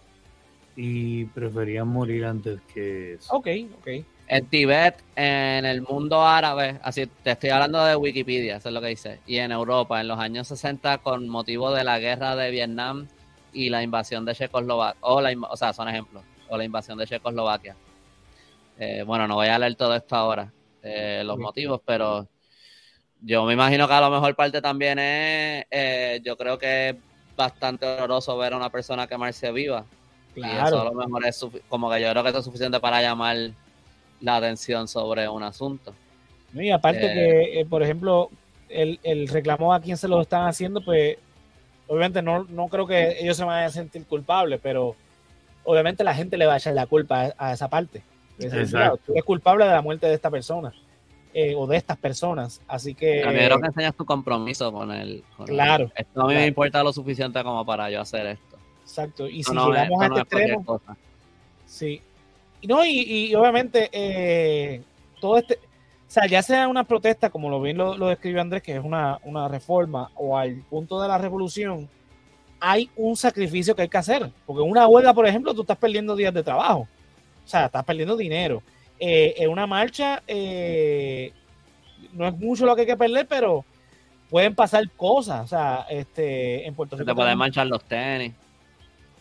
y preferían morir antes que eso. Ok, ok. En Tibet, en el mundo árabe, así te estoy hablando de Wikipedia, eso es lo que dice, y en Europa, en los años 60, con motivo de la guerra de Vietnam y la invasión de Checoslovaquia, o, la, o sea, son ejemplos, o la invasión de Checoslovaquia. Eh, bueno, no voy a leer todo esto ahora, eh, los motivos, pero yo me imagino que a lo mejor parte también es, eh, yo creo que es bastante doloroso ver a una persona quemarse viva. Claro. Y eso a lo mejor es como que yo creo que eso es suficiente para llamar la atención sobre un asunto. Y aparte eh, que, eh, por ejemplo, el, el, reclamo a quien se lo están haciendo, pues obviamente no, no creo que ellos se vayan a sentir culpables, pero obviamente la gente le va a echar la culpa a, esa parte. Es, tú eres culpable de la muerte de esta persona eh, o de estas personas, así que... A mí creo que enseñas tu compromiso con el... claro. esto a mí me importa lo suficiente como para yo hacer esto. Exacto, y si llegamos a este extremo... Sí, no, y, obviamente eh, todo este, o sea, ya sea una protesta, como lo bien lo, lo describió Andrés, que es una, reforma, o al punto de la revolución, hay un sacrificio que hay que hacer. Porque en una huelga, por ejemplo, tú estás perdiendo días de trabajo. O sea, estás perdiendo dinero. Eh, en una marcha, eh, no es mucho lo que hay que perder, pero pueden pasar cosas. O sea, este, en Puerto Rico. te pueden manchar los tenis.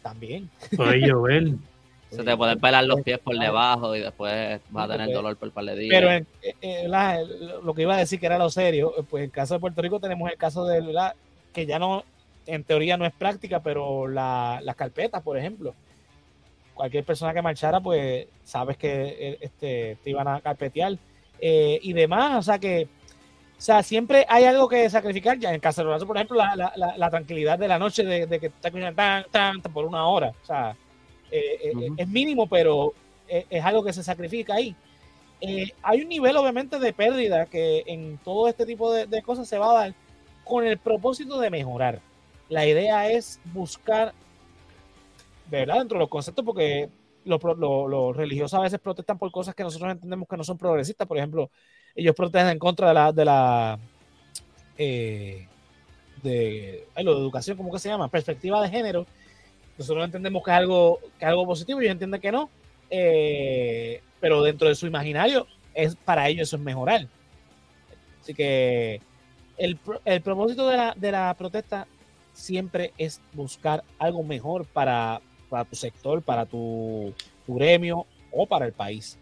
También. Puede llover. [LAUGHS] Se te pueden pelar los pies por debajo y después vas a tener dolor por el par de días. Pero en, lo que iba a decir que era lo serio, pues en el caso de Puerto Rico tenemos el caso de la, que ya no, en teoría no es práctica, pero las carpetas, por ejemplo. Cualquier persona que marchara, pues sabes que eh, este, te iban a carpetear eh, y demás. O sea que, o sea, siempre hay algo que sacrificar. Ya en caso por ejemplo, la, la, tranquilidad de la noche de, que te escuchan tan, tan, por una hora. O sea, eh, eh, es mínimo, pero es, algo que se sacrifica ahí. Eh, hay un nivel, obviamente, de pérdida que en todo este tipo de, cosas se va a dar con el propósito de mejorar. La idea es buscar, ¿verdad? Dentro de los conceptos, porque los, religiosos a veces protestan por cosas que nosotros entendemos que no son progresistas. Por ejemplo, ellos protestan en contra de la, de la de, lo de educación, ¿cómo que se llama? Perspectiva de género nosotros entendemos que es algo, que algo positivo, ellos entienden que no, eh, pero dentro de su imaginario, es para ellos eso es mejorar. Así que el, propósito de la, de la, protesta siempre es buscar algo mejor para, tu sector, para tu, gremio o para el país.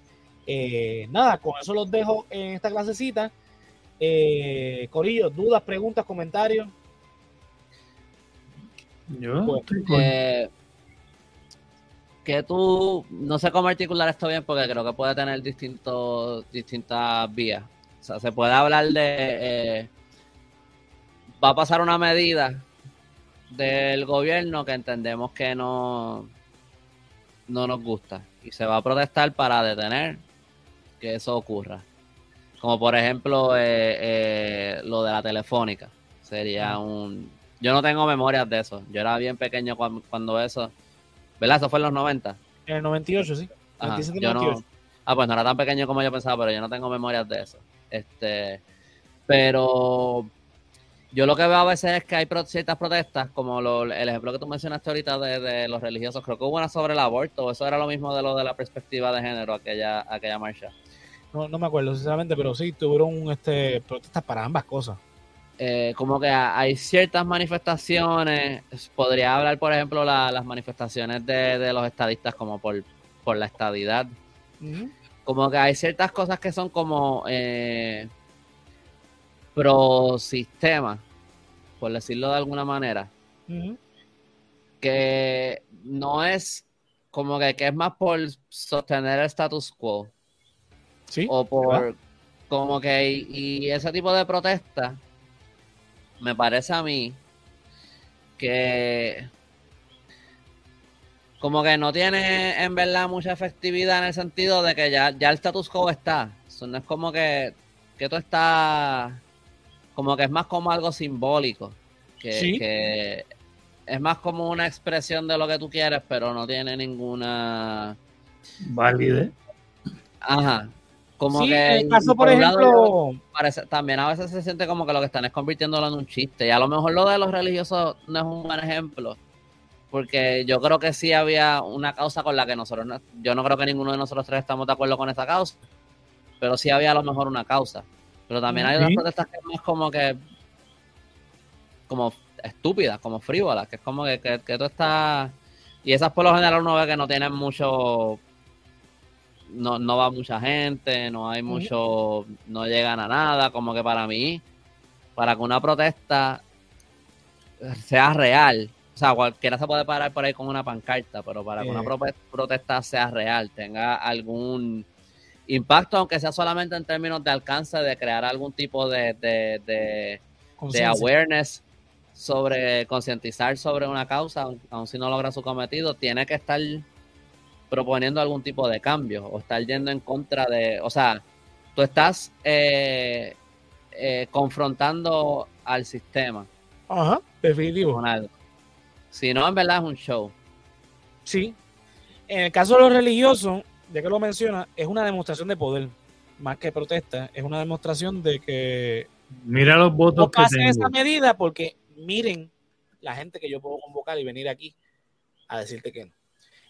Eh, nada, con eso los dejo en esta clasecita. Eh, Corillo, dudas, preguntas, comentarios. Yo eh, que tú, no sé cómo articular esto bien porque creo que puede tener distintos, distintas vías. O sea, se puede hablar de, eh, va a pasar una medida del gobierno que entendemos que no, no nos gusta y se va a protestar para detener que eso ocurra. Como por ejemplo eh, lo de la telefónica. Sería un, yo no tengo memorias de eso. Yo era bien pequeño cuando, eso. ¿Verdad? Eso fue en los 90. En el 98, sí. ah, pues no era tan pequeño como yo pensaba, pero yo no tengo memorias de eso. Este, pero yo lo que veo a veces es que hay ciertas protestas, como el ejemplo que tú mencionaste ahorita de, los religiosos. Creo que hubo una sobre el aborto, eso era lo mismo de lo de la perspectiva de género, aquella, aquella marcha. No, no me acuerdo, sinceramente, pero sí tuvieron este, protestas para ambas cosas. eh, como que hay ciertas manifestaciones, podría hablar, por ejemplo, las manifestaciones de, los estadistas como por, por la estadidad. Como que hay ciertas cosas que son como eh, pro sistema, por decirlo de alguna manera, que no es como que, que, es más por sostener el status quo. Sí. O por como que y ese tipo de protesta me parece a mí que como que no tiene en verdad mucha efectividad en el sentido de que ya, ya el status quo está. Eso no es como que, que tú estás como que es más como algo simbólico. Que, es más como una expresión de lo que tú quieres, pero no tiene ninguna validez. Ajá. Como sí, que. En el caso, por, ejemplo. parece, también a veces se siente como que lo que están es convirtiéndolo en un chiste. Y a lo mejor lo de los religiosos no es un buen ejemplo. Porque yo creo que sí había una causa con la que nosotros. yo no creo que ninguno de nosotros tres estamos de acuerdo con esa causa. Pero sí había a lo mejor una causa. Pero también hay otras protestas que es como que. Como estúpidas, como frívolas. Que es como que, que, que tú estás. Y esas por lo general uno ve que no tienen mucho no, no va mucha gente, no hay mucho, no llegan a nada, como que para mí, para que una protesta sea real, o sea, cualquiera se puede parar por ahí con una pancarta, pero para que una protesta sea real, tenga algún impacto, aunque sea solamente en términos de alcance, de crear algún tipo de, de, de, de awareness sobre concientizar sobre una causa, aun si no logra su cometido, tiene que estar proponiendo algún tipo de cambio o estar yendo en contra de, o sea, tú estás eh, eh, confrontando al sistema. Ajá, definitivo. Si no, en verdad es un show. Sí. En el caso de los religiosos, ya que lo menciona, es una demostración de poder, más que protesta, es una demostración de que mira los votos que hacen esa medida porque miren la gente que yo puedo convocar y venir aquí a decirte que no.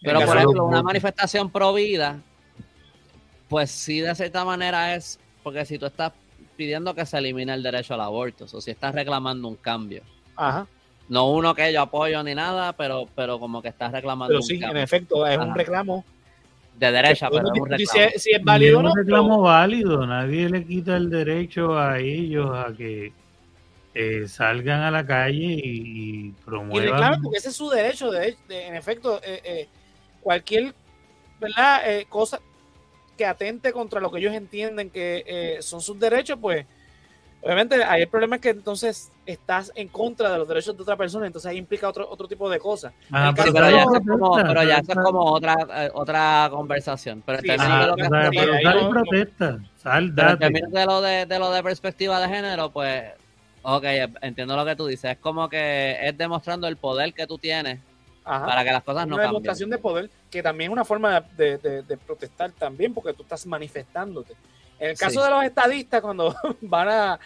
Pero, por ejemplo, una manifestación pro vida, pues sí, de cierta manera es, porque si tú estás pidiendo que se elimine el derecho al aborto, o si estás reclamando un cambio. Ajá. No uno que yo apoyo ni nada, pero, pero como que estás reclamando pero sí, en efecto, es un reclamo. De derecha, pero es un reclamo. Si, es válido o no. Es un reclamo válido, nadie le quita el derecho a ellos a que eh, salgan a la calle y, promuevan. Y reclamen porque ese es su derecho, de, en efecto, eh, eh, cualquier ¿verdad? Eh, cosa que atente contra lo que ellos entienden que eh, son sus derechos, pues obviamente ahí el problema es que entonces estás en contra de los derechos de otra persona, entonces ahí implica otro, otro tipo de cosas. Ah, pero, ya es como, pero ya es como otra, eh, otra conversación. Pero en términos de lo que protesta, de lo de, de lo de perspectiva de género, pues, ok, entiendo lo que tú dices. Es como que es demostrando el poder que tú tienes para que las cosas no una demostración de poder, que también es una forma de, protestar también, porque tú estás manifestándote. En el caso de los estadistas, cuando [LAUGHS] van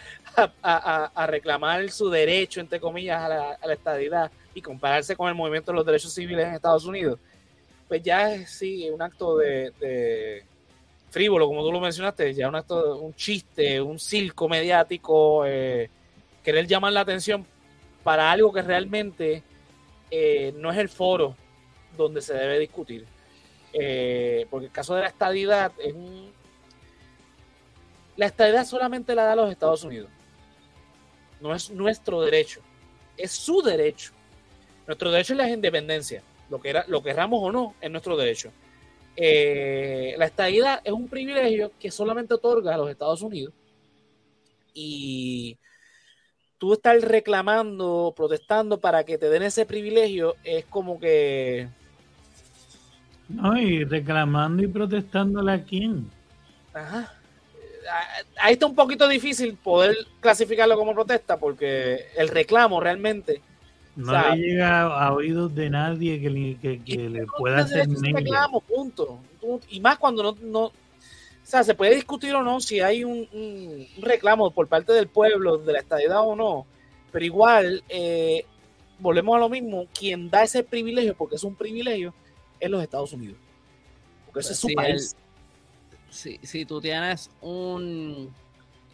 a, reclamar su derecho, entre comillas, a la, a la, estadidad y compararse con el movimiento de los derechos civiles en Estados Unidos, pues ya es sí, un acto de, frívolo, como tú lo mencionaste, ya un acto, un chiste, un circo mediático, eh, querer llamar la atención para algo que realmente eh, no es el foro donde se debe discutir. Eh, porque el caso de la estadidad es un... La estadidad solamente la da los Estados Unidos. No es nuestro derecho. Es su derecho. Nuestro derecho es la independencia. Lo que era, lo querramos o no, es nuestro derecho. Eh, la estadidad es un privilegio que solamente otorga a los Estados Unidos. Y tú estar reclamando, protestando para que te den ese privilegio, es como que... No, y reclamando y protestándole a quién. Ajá. Ahí está un poquito difícil poder clasificarlo como protesta porque el reclamo realmente... No le llega a oídos de nadie que le, que, le pueda hacer reclamo, punto. Y más cuando no, o sea, se puede discutir o no si hay un, reclamo por parte del pueblo de la estadidad o no, pero igual, eh, volvemos a lo mismo, quien da ese privilegio, porque es un privilegio, es los Estados Unidos. Porque ese es su país. si, si, tú tienes un,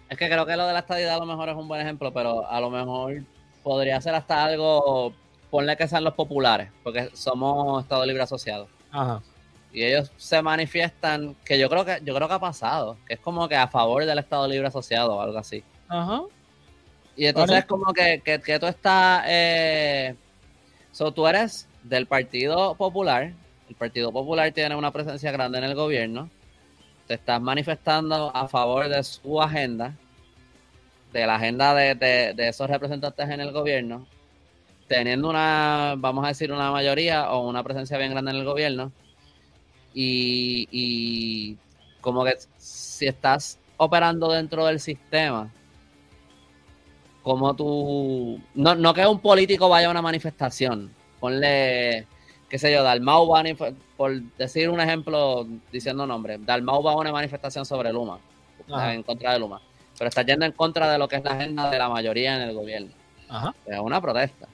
Es que creo que lo de la estadidad a lo mejor es un buen ejemplo, pero a lo mejor podría ser hasta algo, ponle que sean los populares, porque somos Estado Libre Asociado. Ajá. Y ellos se manifiestan, que yo creo que yo creo que ha pasado, que es como que a favor del Estado Libre Asociado o algo así. Ajá. Y entonces es como que, que, tú estás, eh, so, tú eres del Partido Popular, el Partido Popular tiene una presencia grande en el gobierno, te estás manifestando a favor de su agenda, de la agenda de, esos representantes en el gobierno, teniendo una, vamos a decir, una mayoría o una presencia bien grande en el gobierno, y, y como que si estás operando dentro del sistema, como tú, no, no que un político vaya a una manifestación, ponle qué sé yo, Dalmau va, por decir un ejemplo diciendo nombre, Dalmau va a una manifestación sobre Luma, en contra de Luma, pero está yendo en contra de lo que es la agenda de la mayoría en el gobierno. Es una protesta.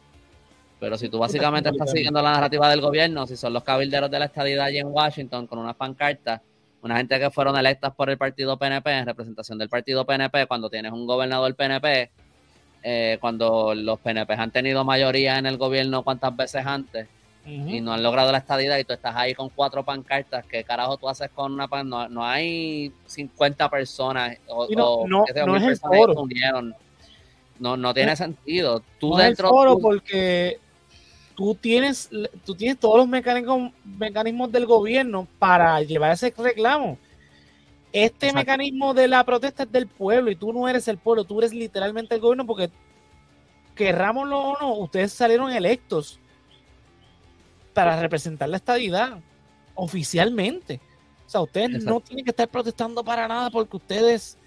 Pero si tú básicamente estás siguiendo la narrativa del gobierno, si son los cabilderos de la estadidad allí en Washington con una pancarta, una gente que fueron electas por el partido PNP en representación del partido PNP, cuando tienes un gobernador PNP, eh, cuando los PNP han tenido mayoría en el gobierno cuántas veces antes, y no han logrado la estadidad y tú estás ahí con cuatro pancartas, ¿qué carajo tú haces con una pan? No, no hay 50 personas o, no, no, no es el foro. No, no tiene sentido. Tú dentro es el foro porque tú tienes, tú tienes todos los mecanismos, mecanismos del gobierno para llevar ese reclamo. Este mecanismo de la protesta es del pueblo y tú no eres el pueblo, tú eres literalmente el gobierno porque querrámoslo o no, ustedes salieron electos para representar la estadidad oficialmente. O sea, ustedes no tienen que estar protestando para nada porque ustedes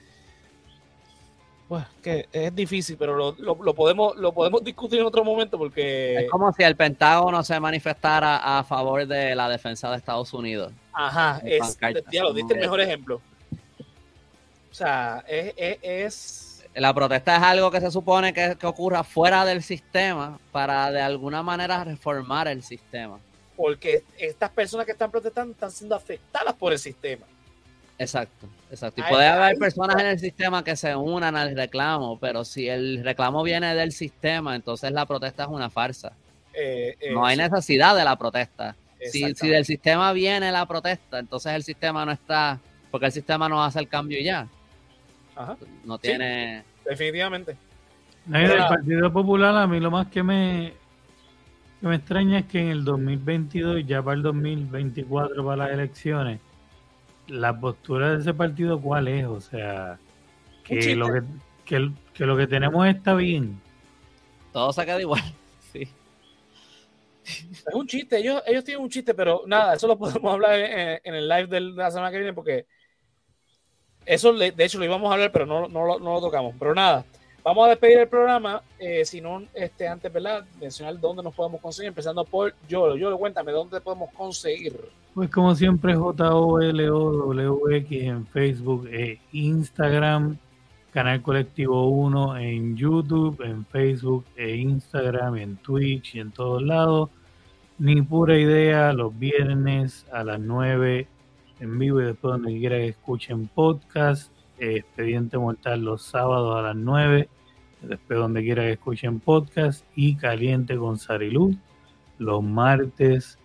pues que es difícil, pero lo, lo, podemos lo podemos discutir en otro momento porque es como si el Pentágono se manifestara a favor de la defensa de Estados Unidos. Ajá, es, ya lo diste el mejor ejemplo. O sea, es la protesta es algo que se supone que, ocurra fuera del sistema para de alguna manera reformar el sistema. Porque estas personas que están protestando están siendo afectadas por el sistema. Exacto, exacto. Y puede haber personas en el sistema que se unan al reclamo, pero si el reclamo viene del sistema, entonces la protesta es una farsa. Eh, no hay necesidad de la protesta. Si, si, del sistema viene la protesta, entonces el sistema no está, porque el sistema no hace el cambio y ya. No tiene. definitivamente. el Partido Popular, a mí lo más que me, que me extraña es que en el 2022, ya para el 2024, para las elecciones, la postura de ese partido, ¿cuál es? O sea, que lo que, que, lo que tenemos está bien. Todo se queda igual, [LAUGHS] sí. Es un chiste, ellos, ellos tienen un chiste, pero nada, eso lo podemos hablar en, en el live de la semana que viene porque eso, de hecho, lo íbamos a hablar, pero no, no, lo tocamos. Pero nada, vamos a despedir el programa. Eh, si no, este, antes, ¿verdad? Mencionar dónde nos podemos conseguir, empezando por Yolo. Yolo, cuéntame, ¿dónde podemos conseguir? Pues como siempre, J-O-L-O-W-X en Facebook e Instagram. Canal Colectivo 1 en YouTube, en Facebook e Instagram, en Twitch y en todos lados. Ni pura idea, los viernes a las 9 en vivo y después donde quiera que escuchen podcast. Expediente Mortal los sábados a las 9, después donde quiera que escuchen podcast. Y Caliente con Sariluz los martes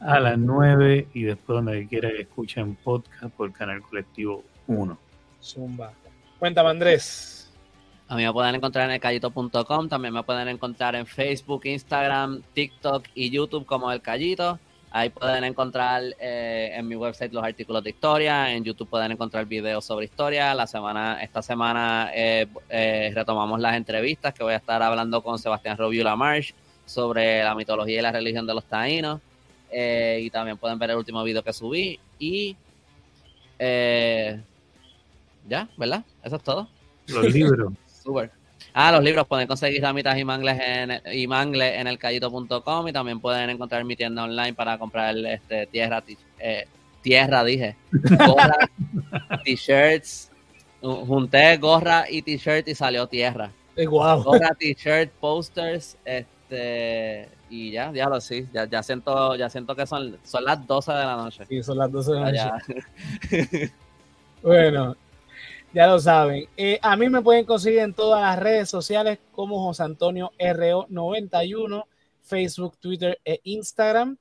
a las 9 y después donde quiera que escuchen podcast por Canal Colectivo 1. Zumba. Cuéntame Andrés. A mí me pueden encontrar en elcallito.com, también me pueden encontrar en Facebook, Instagram, TikTok y YouTube como El Callito. Ahí pueden encontrar eh, en mi website los artículos de historia, en YouTube pueden encontrar videos sobre historia. La semana, esta semana eh, eh, retomamos las entrevistas que voy a estar hablando con Sebastián Rubio Lamarche sobre la mitología y la religión de los taínos. y también pueden ver el último video que subí. Y ya, ¿verdad? Eso es todo. Los libros. Super. Ah, los libros pueden conseguir ramitas y mangles en, y mangles en elcallito.com y también pueden encontrar mi tienda online para comprar este tierra, eh, tierra dije, [LAUGHS] gorra, t-shirts, junté gorra y t-shirt y salió tierra. Wow. Gorra, t-shirt, posters, este y ya, ya lo sí, ya, ya siento, ya siento que son, son las 12 de la noche. Sí, son las 12 de la noche. [LAUGHS] bueno, Ya lo saben. Eh, a mí me pueden conseguir en todas las redes sociales como José Antonio RO91, Facebook, Twitter e Instagram.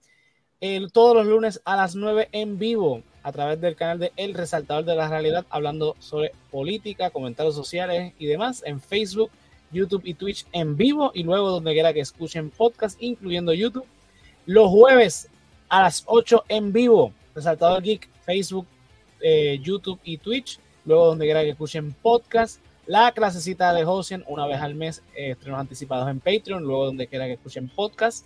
todos los lunes a las 9 en vivo a través del canal de El Resaltador de la Realidad, hablando sobre política, comentarios sociales y demás en Facebook, YouTube y Twitch en vivo y luego donde quiera que escuchen podcast, incluyendo YouTube. Los jueves a las 8 en vivo, Resaltador Geek, Facebook, eh, YouTube y Twitch luego donde quiera que escuchen podcast, la clasecita de Josian una vez al mes, eh, estrenos anticipados en Patreon, luego donde quiera que escuchen podcast,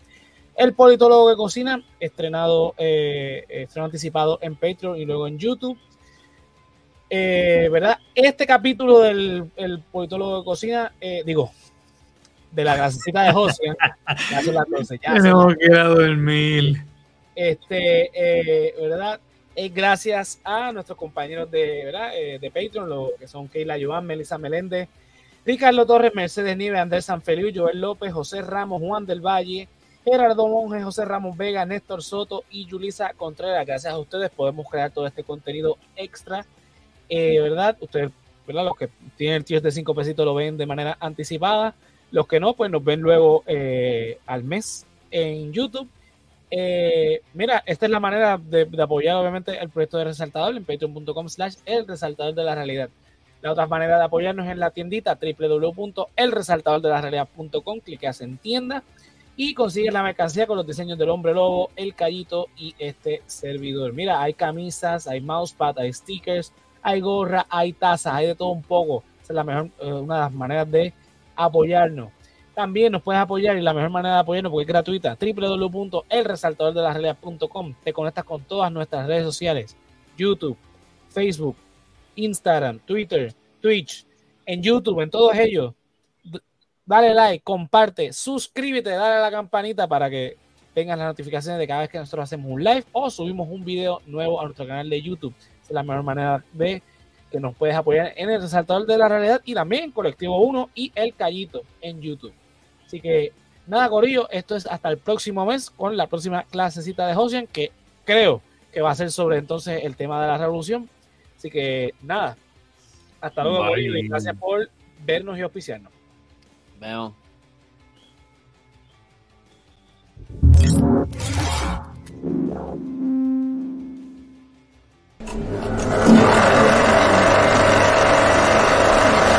el politólogo que cocina, estrenado, eh, estreno anticipado en Patreon y luego en YouTube. Eh, ¿Verdad? Este capítulo del el politólogo que cocina, digo, de la clasecita de Josian ya son las 12. Ya [LAUGHS] Tenemos que ir a dormir. Este, ¿verdad? Gracias a nuestros compañeros de, ¿verdad? Eh, de Patreon, lo, que son Keila Joan, Melissa Meléndez, Ricardo Torres, Mercedes Nieve, Andrés Sanfeliu, Joel López, José Ramos, Juan del Valle, Gerardo Monge, José Ramos Vega, Néstor Soto y Yulisa Contreras. Gracias a ustedes podemos crear todo este contenido extra, eh, ¿verdad? Ustedes, ¿verdad? Los que tienen el tío de 5 pesitos lo ven de manera anticipada. Los que no, pues nos ven luego eh, al mes en YouTube eh, mira, esta es la manera de, apoyar obviamente el proyecto de Resaltador en patreon.com slash el resaltador de la realidad. La otra manera de apoyarnos es en la tiendita www.elresaltadordelarrealidad.com, clicas en tienda y consigues la mercancía con los diseños del hombre lobo, el callito y este servidor. Mira, hay camisas, hay mousepad, hay stickers, hay gorra, hay tazas, hay de todo un poco. Esa es la mejor, eh, una de las maneras de apoyarnos. También nos puedes apoyar y la mejor manera de apoyarnos, porque es gratuita, www.elresaltadordelarealidad.com. Te conectas con todas nuestras redes sociales, YouTube, Facebook, Instagram, Twitter, Twitch, en YouTube, en todos ellos. Dale like, comparte, suscríbete, dale a la campanita para que tengas las notificaciones de cada vez que nosotros hacemos un live o subimos un video nuevo a nuestro canal de YouTube. es la mejor manera de que nos puedes apoyar en el resaltador de la realidad y también en Colectivo 1 y El Callito en YouTube. Así que nada, Corillo, esto es hasta el próximo mes con la próxima clasecita de Hosian, que creo que va a ser sobre entonces el tema de la revolución. Así que nada, hasta luego, Corillo, y gracias por vernos y auspiciarnos. Veo.